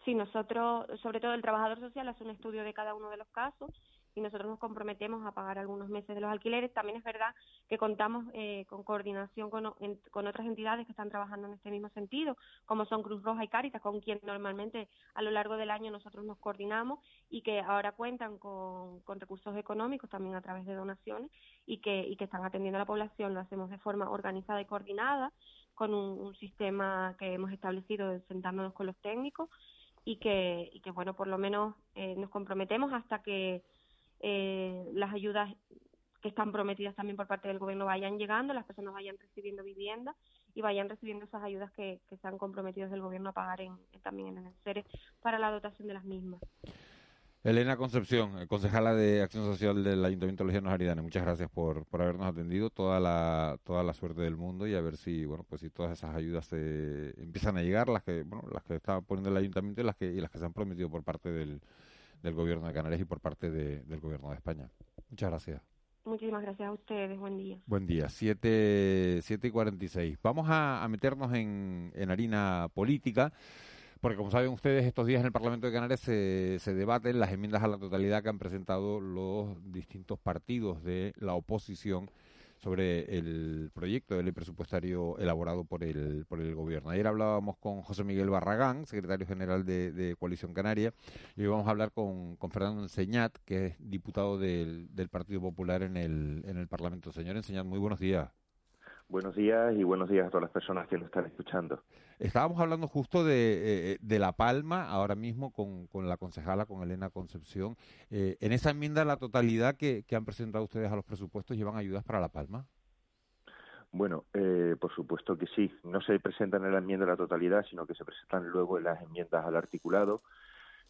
Sí, nosotros, sobre todo el trabajador social, hace un estudio de cada uno de los casos y nosotros nos comprometemos a pagar algunos meses de los alquileres. También es verdad que contamos eh, con coordinación con, con, otras entidades que están trabajando en este mismo sentido, como son Cruz Roja y Cáritas, con quien normalmente a lo largo del año nosotros nos coordinamos y que ahora cuentan con, con recursos económicos también a través de donaciones y que, y que están atendiendo a la población. Lo hacemos de forma organizada y coordinada con un, un sistema que hemos establecido sentándonos con los técnicos y que, y que bueno, por lo menos eh, nos comprometemos hasta que eh, las ayudas que están prometidas también por parte del gobierno vayan llegando, las personas vayan recibiendo vivienda y vayan recibiendo esas ayudas que, que se han comprometido del gobierno a pagar en, también en el CERE para la dotación de las mismas. Elena Concepción, eh, concejala de Acción Social del Ayuntamiento de Llanos Aridane, muchas gracias por, por habernos atendido, toda la, toda la suerte del mundo y a ver si, bueno, pues si todas esas ayudas se empiezan a llegar, las que, bueno, las que está poniendo el Ayuntamiento y las que, y las que se han prometido por parte del, del gobierno de Canarias y por parte del gobierno de España. Muchas gracias. Muchísimas gracias a ustedes. Buen día. Buen día. 7, siete y 46. Vamos a, a meternos en, en harina política. Porque como saben ustedes, estos días en el Parlamento de Canarias se, se, debaten las enmiendas a la totalidad que han presentado los distintos partidos de la oposición sobre el proyecto de ley presupuestario elaborado por el, por el gobierno. Ayer hablábamos con José Miguel Barragán, secretario general de, Coalición Canaria, y hoy vamos a hablar con, con Fernando Enseñat, que es diputado del, del Partido Popular en el, en el Parlamento. Señor Enseñat, muy buenos días. Buenos días y buenos días a todas las personas que nos están escuchando. Estábamos hablando justo de, eh, de La Palma, ahora mismo con, la concejala, con Elena Concepción. Eh, en esa enmienda, la totalidad que, han presentado ustedes a los presupuestos, ¿llevan ayudas para La Palma? Bueno, eh, por supuesto que sí. No se presentan en la enmienda la totalidad, sino que se presentan luego en las enmiendas al articulado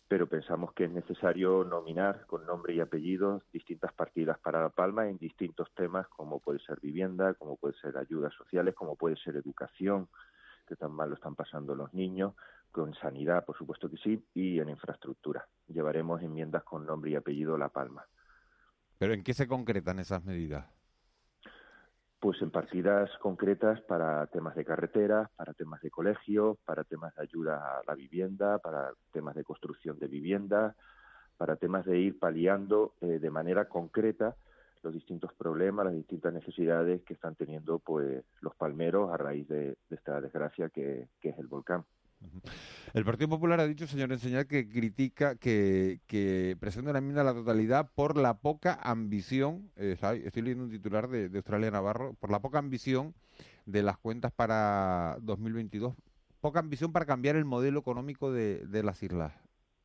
pero pensamos que es necesario nominar con nombre y apellidos distintas partidas para La Palma en distintos temas, como puede ser vivienda, como puede ser ayudas sociales, como puede ser educación, que tan mal lo están pasando los niños, con sanidad, por supuesto que sí, y en infraestructura. Llevaremos enmiendas con nombre y apellido La Palma. ¿Pero en qué se concretan esas medidas? Pues en partidas concretas para temas de carreteras, para temas de colegios, para temas de ayuda a la vivienda, para temas de construcción de vivienda, para temas de ir paliando eh, de manera concreta los distintos problemas, las distintas necesidades que están teniendo pues los palmeros a raíz de, esta desgracia que, es el volcán. El Partido Popular ha dicho, señor Enseñar, que critica, que, que presenta una enmienda a la totalidad por la poca ambición, eh, estoy leyendo un titular de, Australia Navarro, por la poca ambición de las cuentas para 2022, poca ambición para cambiar el modelo económico de las islas.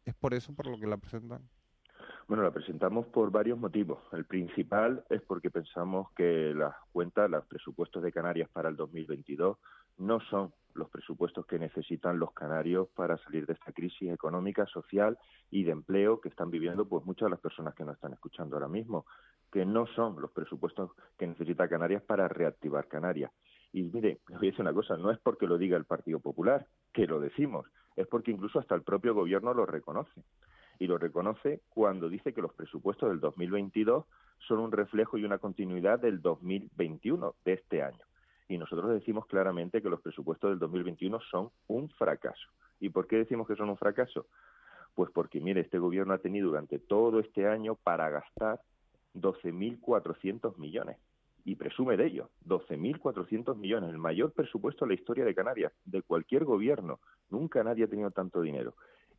¿Es por eso por lo que la presentan? Bueno, la presentamos por varios motivos. El principal es porque pensamos que las cuentas, los presupuestos de Canarias para el 2022 no son los presupuestos que necesitan los canarios para salir de esta crisis económica, social y de empleo que están viviendo pues muchas de las personas que nos están escuchando ahora mismo, que no son los presupuestos que necesita Canarias para reactivar Canarias. Y mire, les voy a decir una cosa, no es porque lo diga el Partido Popular, que lo decimos, es porque incluso hasta el propio gobierno lo reconoce. Y lo reconoce cuando dice que los presupuestos del 2022 son un reflejo y una continuidad del 2021, de este año y nosotros decimos claramente que los presupuestos del 2021 son un fracaso. ¿Y por qué decimos que son un fracaso? Pues porque, mire, este gobierno ha tenido durante todo este año para gastar 12.400 millones y presume de ello, 12.400 millones, el mayor presupuesto en la historia de Canarias, de cualquier gobierno. Nunca nadie ha tenido tanto dinero.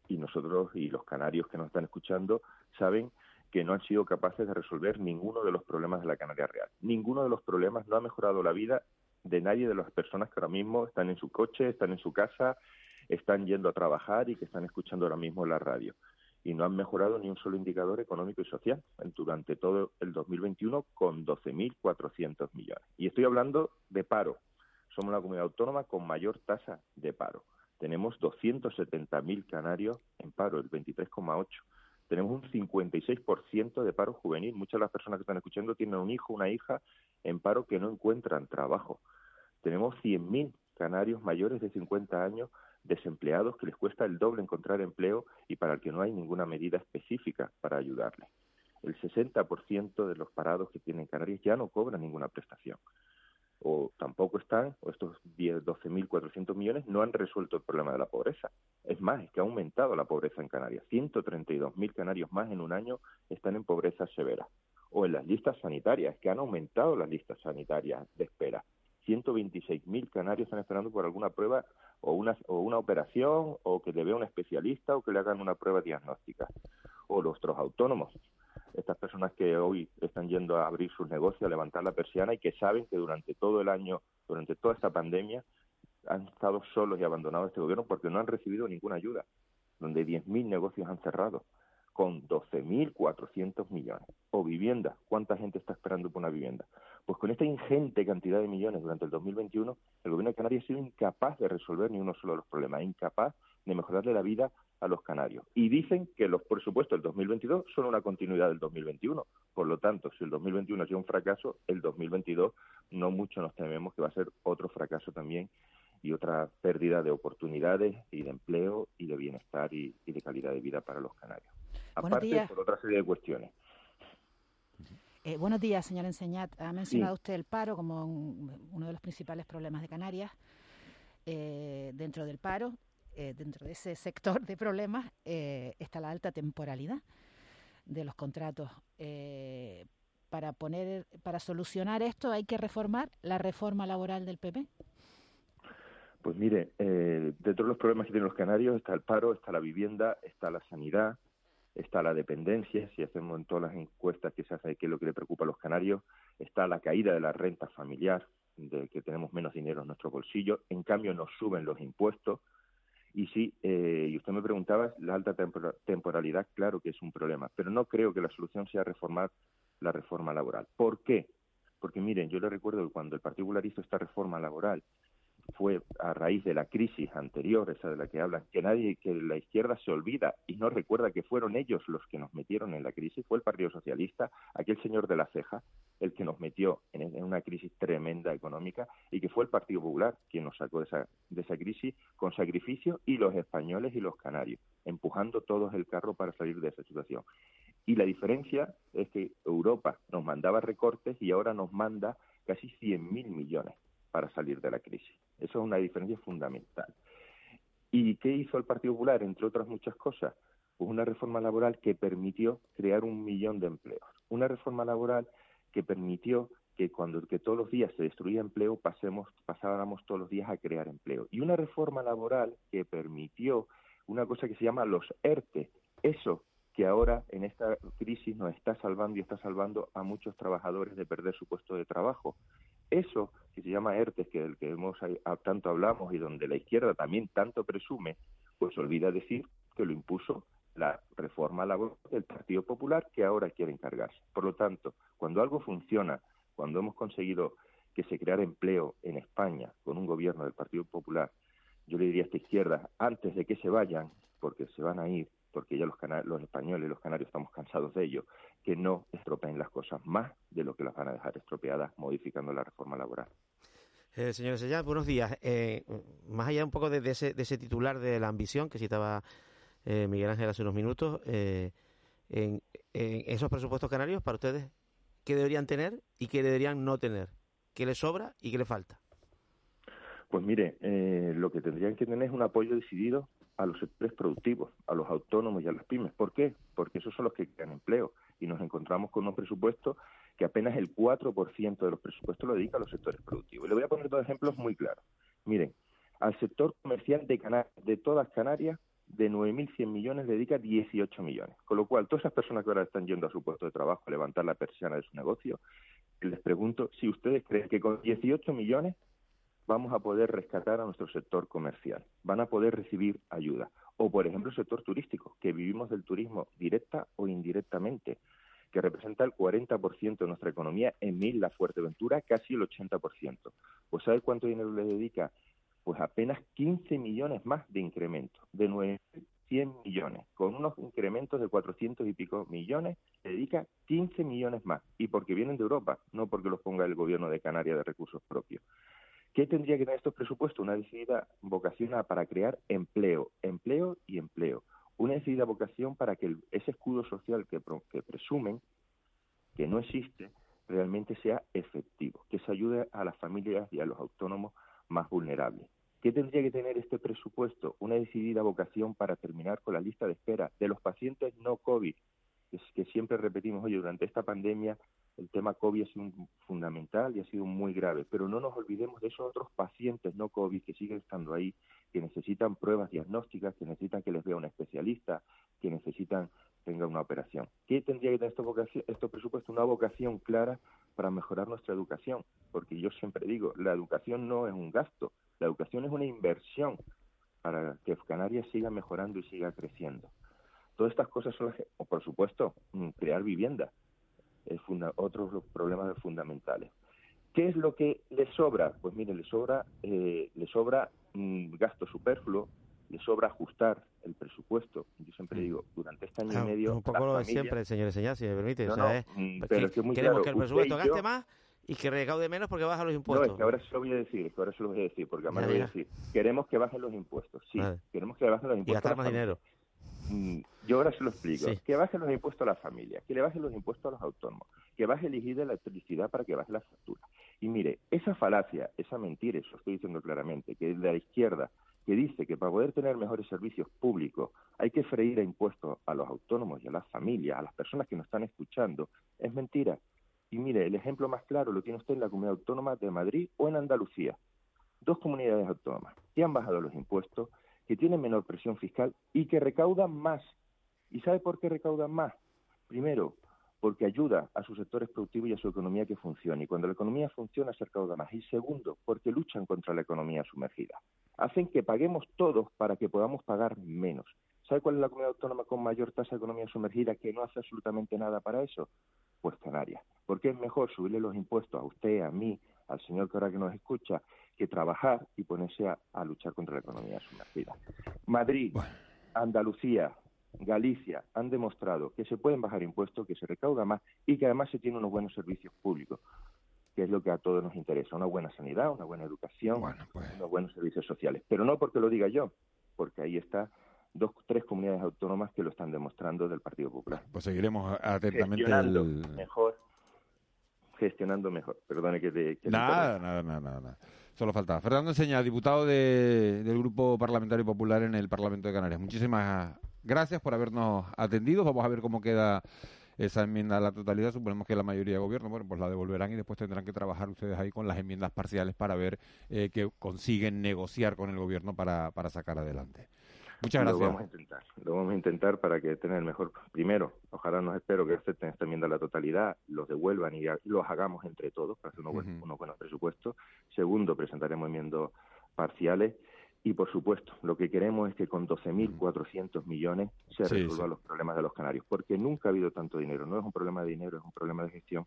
Y nosotros y los canarios que nos están escuchando saben que no han sido capaces de resolver ninguno de los problemas de la Canaria Real. Ninguno de los problemas no ha mejorado la vida de nadie de las personas que ahora mismo están en su coche, están en su casa, están yendo a trabajar y que están escuchando ahora mismo la radio. Y no han mejorado ni un solo indicador económico y social durante todo el 2021 con 12.400 millones. Y estoy hablando de paro. Somos la comunidad autónoma con mayor tasa de paro. Tenemos 270.000 canarios en paro, el 23,8 tenemos un 56% de paro juvenil. Muchas de las personas que están escuchando tienen un hijo, una hija en paro que no encuentran trabajo. Tenemos 100.000 canarios mayores de 50 años desempleados que les cuesta el doble encontrar empleo y para el que no hay ninguna medida específica para ayudarles. El 60% de los parados que tienen Canarias ya no cobran ninguna prestación o tampoco están, o estos 10, 12.400 millones no han resuelto el problema de la pobreza. Es más, es que ha aumentado la pobreza en Canarias. 132.000 canarios más en un año están en pobreza severa. O en las listas sanitarias, que han aumentado las listas sanitarias de espera. 126.000 canarios están esperando por alguna prueba o una, o una operación, o que le vea un especialista, o que le hagan una prueba diagnóstica. O los otros autónomos, estas personas que hoy están yendo a abrir sus negocios, a levantar la persiana y que saben que durante todo el año, durante toda esta pandemia, han estado solos y abandonados este gobierno porque no han recibido ninguna ayuda, donde 10.000 negocios han cerrado, con 12.400 millones. O vivienda, ¿cuánta gente está esperando por una vivienda? Pues con esta ingente cantidad de millones durante el 2021, el gobierno de Canarias ha sido incapaz de resolver ni uno solo de los problemas, incapaz de mejorarle la vida a los canarios. Y dicen que los presupuestos del 2022 son una continuidad del 2021. Por lo tanto, si el 2021 ha sido un fracaso, el 2022 no mucho nos tememos que va a ser otro fracaso también y otra pérdida de oportunidades y de empleo y de bienestar y, de calidad de vida para los canarios. Aparte, por otra serie de cuestiones. Eh, buenos días, señor Enseñat. Ha mencionado usted el paro como uno de los principales problemas de Canarias. Eh, dentro del paro eh, dentro de ese sector de problemas eh, está la alta temporalidad de los contratos. Eh, para poner, para solucionar esto hay que reformar la reforma laboral del PP. Pues mire, dentro de los problemas que tienen los canarios está el paro, está la vivienda, está la sanidad, está la dependencia, si hacemos en todas las encuestas que se hace qué es lo que le preocupa a los canarios, está la caída de la renta familiar, de que tenemos menos dinero en nuestro bolsillo, en cambio nos suben los impuestos, y sí, eh, y usted me preguntaba, la alta temporalidad, claro que es un problema, pero no creo que la solución sea reformar la reforma laboral. ¿Por qué? Porque miren, yo le recuerdo que cuando el particular hizo esta reforma laboral, fue a raíz de la crisis anterior, esa de la que hablan, que nadie, que la izquierda se olvida y no recuerda que fueron ellos los que nos metieron en la crisis, fue el Partido Socialista, aquel señor de la ceja, el que nos metió en, una crisis tremenda económica y que fue el Partido Popular quien nos sacó de esa, de esa crisis con sacrificio y los españoles y los canarios, empujando todos el carro para salir de esa situación. Y la diferencia es que Europa nos mandaba recortes y ahora nos manda casi 100.000 millones para salir de la crisis. Eso es una diferencia fundamental. ¿Y qué hizo el Partido Popular, entre otras muchas cosas? Pues una reforma laboral que permitió crear un millón de empleos. Una reforma laboral que permitió que cuando que todos los días se destruía empleo pasemos pasáramos todos los días a crear empleo y una reforma laboral que permitió una cosa que se llama los ERTE eso que ahora en esta crisis nos está salvando y está salvando a muchos trabajadores de perder su puesto de trabajo eso que se llama ERTE, que del que hemos, tanto hablamos y donde la izquierda también tanto presume, pues olvida decir que lo impuso la reforma laboral del Partido Popular que ahora quiere encargarse. Por lo tanto, cuando algo funciona, cuando hemos conseguido que se creara empleo en España con un gobierno del Partido Popular, yo le diría a esta izquierda, antes de que se vayan, porque se van a ir, porque ya los, los españoles y los canarios estamos cansados de ello, que no estropeen las cosas más de lo que las van a dejar estropeadas modificando la reforma laboral. Eh, señor Sellat, buenos días. Eh, más allá un poco de, ese, de, ese, titular de la ambición que citaba eh, Miguel Ángel hace unos minutos, eh, en, esos presupuestos canarios, para ustedes, ¿qué deberían tener y qué deberían no tener? ¿Qué les sobra y qué les falta? Pues mire, lo que tendrían que tener es un apoyo decidido a los sectores productivos, a los autónomos y a las pymes. ¿Por qué? Porque esos son los que crean empleo y nos encontramos con unos presupuestos que apenas el 4% de los presupuestos lo dedica a los sectores productivos. Y le voy a poner dos ejemplos muy claros. Miren, al sector comercial de, de todas Canarias, de 9.100 millones, dedica 18 millones. Con lo cual, todas esas personas que ahora están yendo a su puesto de trabajo a levantar la persiana de su negocio, les pregunto si ustedes creen que con 18 millones vamos a poder rescatar a nuestro sector comercial, van a poder recibir ayuda. O, por ejemplo, el sector turístico, que vivimos del turismo directa o indirectamente, que representa el 40% de nuestra economía en Mil, la Fuerteventura, casi el 80%. Pues ¿sabe cuánto dinero le dedica? Pues apenas 15 millones más de incremento, de 900 millones, con unos incrementos de 400 y pico millones, le dedica 15 millones más, y porque vienen de Europa, no porque los ponga el gobierno de Canarias de recursos propios. ¿Qué tendría que tener estos presupuestos? Una decidida vocación para crear empleo, empleo y empleo. Una decidida vocación para que ese escudo social que, que presumen que no existe realmente sea efectivo, que se ayude a las familias y a los autónomos más vulnerables. ¿Qué tendría que tener este presupuesto? Una decidida vocación para terminar con la lista de espera de los pacientes no COVID, que, siempre repetimos, oye, durante esta pandemia el tema COVID ha sido fundamental y ha sido muy grave, pero no nos olvidemos de esos otros pacientes no COVID que siguen estando ahí, que necesitan pruebas diagnósticas, que necesitan que les vea un especialista, que necesitan tenga una operación. ¿Qué tendría que tener estos, vocación, estos presupuestos? Una vocación clara para mejorar nuestra educación, porque yo siempre digo, la educación no es un gasto, la educación es una inversión para que Canarias siga mejorando y siga creciendo. Todas estas cosas son las que, por supuesto, crear vivienda, es otros problemas fundamentales. ¿Qué es lo que le sobra? Pues mire, le sobra, eh, le sobra mm, gasto superfluo, le sobra ajustar el presupuesto. Yo siempre mm. digo, durante este año y medio... Un poco lo de siempre, señor Señas, si me permite. Pero que queremos que el presupuesto gaste más y que recaude menos porque baja los impuestos. No, es que ahora se lo voy a decir, es que ahora se lo voy a decir, porque además lo voy a decir. Queremos que bajen los impuestos, sí. Queremos que bajen los impuestos. Y gastar más dinero. Mm, yo ahora se lo explico. Que bajen los impuestos a las familias, que le bajen los impuestos a los autónomos, que baje el IGI de la electricidad para que baje la factura. Y mire, esa falacia, esa mentira, eso estoy diciendo claramente, que es de la izquierda, que dice que para poder tener mejores servicios públicos hay que freír a impuestos a los autónomos y a las familias, a las personas que nos están escuchando, es mentira. Y mire, el ejemplo más claro lo tiene usted en la comunidad autónoma de Madrid o en Andalucía. Dos comunidades autónomas que han bajado los impuestos, que tienen menor presión fiscal y que recaudan más. ¿Y sabe por qué recaudan más? Primero, porque ayuda a sus sectores productivos y a su economía que funcione. Y cuando la economía funciona, se recauda más. Y segundo, porque luchan contra la economía sumergida. Hacen que paguemos todos para que podamos pagar menos. ¿Sabe cuál es la comunidad autónoma con mayor tasa de economía sumergida que no hace absolutamente nada para eso? Pues Canarias. Porque es mejor subirle los impuestos a usted, a mí, al señor que ahora que nos escucha, que trabajar y ponerse a, luchar contra la economía sumergida. Madrid, Andalucía, Galicia han demostrado que se pueden bajar impuestos, que se recauda más y que además se tienen unos buenos servicios públicos, que es lo que a todos nos interesa, una buena sanidad, una buena educación, pues. unos buenos servicios sociales. Pero no porque lo diga yo, porque ahí está dos, tres comunidades autónomas que lo están demostrando del Partido Popular. Pues seguiremos atentamente gestionando mejor, gestionando mejor. Perdone que te... nada, nada, nada, nada. Solo faltaba. Fernando Enseña, diputado del Grupo Parlamentario Popular en el Parlamento de Canarias. Muchísimas gracias por habernos atendido. Vamos a ver cómo queda esa enmienda a la totalidad. Suponemos que la mayoría de gobierno, bueno, pues la devolverán y después tendrán que trabajar ustedes ahí con las enmiendas parciales para ver eh, que consiguen negociar con el gobierno para, para sacar adelante. Muchas gracias. Lo vamos a intentar, lo vamos a intentar para que tener el mejor. Primero, ojalá nos espero que acepten esta enmienda a la totalidad, los devuelvan y los hagamos entre todos para hacer unos, unos buenos presupuestos. Segundo, presentaremos enmiendas parciales. Y por supuesto, lo que queremos es que con 12.400 millones se resuelvan los problemas de los canarios, porque nunca ha habido tanto dinero. No es un problema de dinero, es un problema de gestión.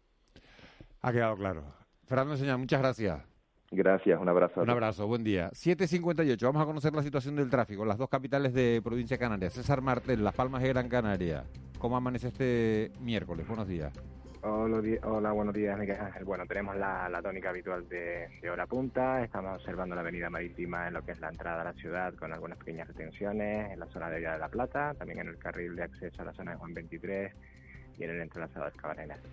Ha quedado claro. Fernando Señor, muchas gracias. Gracias, un abrazo. Un abrazo, buen día. 7.58, vamos a conocer la situación del tráfico las dos capitales de provincia Canaria. César Martel, Las Palmas y Gran Canaria. ¿Cómo amanece este miércoles? Buenos días. Hola, buenos días, Miguel Ángel. Bueno, tenemos la, tónica habitual de, hora punta. Estamos observando la avenida marítima en lo que es la entrada a la ciudad con algunas pequeñas retenciones en la zona de Vía de la Plata, también en el carril de acceso a la zona de Juan 23 y en el entrelazado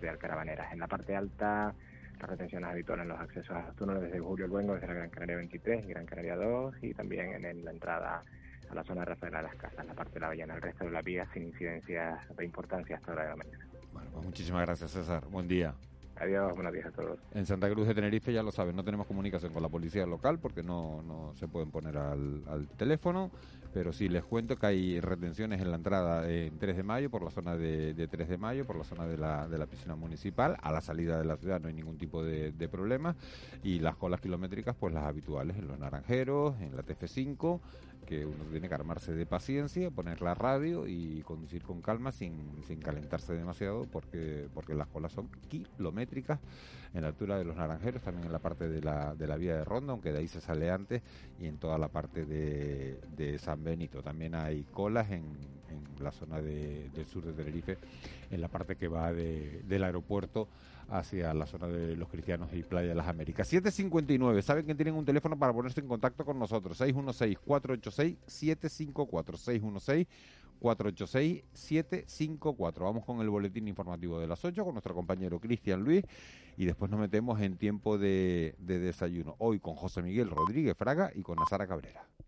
de Alcarabaneras. En la parte alta las retenciones habituales en los accesos a los túneles desde Julio Luengo, desde la Gran Canaria 23 y Gran Canaria 2 y también en, la entrada a la zona de Rafael de las Casas, en la parte de la Ballena. El resto de las vías sin incidencias de importancia hasta hora de la mañana. Bueno, pues muchísimas gracias César. Buen día. Adiós, buenos días a todos. En Santa Cruz de Tenerife, ya lo saben, no tenemos comunicación con la policía local porque no, no se pueden poner al, al teléfono pero sí les cuento que hay retenciones en la entrada en 3 de mayo, por la zona de, 3 de mayo, por la zona de la, de la, piscina municipal. A la salida de la ciudad no hay ningún tipo de, de problema. Y las colas kilométricas, pues las habituales en los naranjeros, en la TF5, que uno tiene que armarse de paciencia, poner la radio y conducir con calma sin, sin calentarse demasiado porque, porque las colas son kilométricas en la altura de los naranjeros, también en la parte de la, de la vía de Ronda, aunque de ahí se sale antes, y en toda la parte de, de San Benito. También hay colas en, en la zona de- del sur de Tenerife, en la parte que va de- del aeropuerto hacia la zona de los cristianos y Playa de las Américas. 759, saben que tienen un teléfono para ponerse en contacto con nosotros, 616-486-754, 616-486-754. Vamos con el boletín informativo de las 8 con nuestro compañero Cristian Luis y después nos metemos en tiempo de, de desayuno. Hoy con José Miguel Rodríguez Fraga y con Sara Cabrera.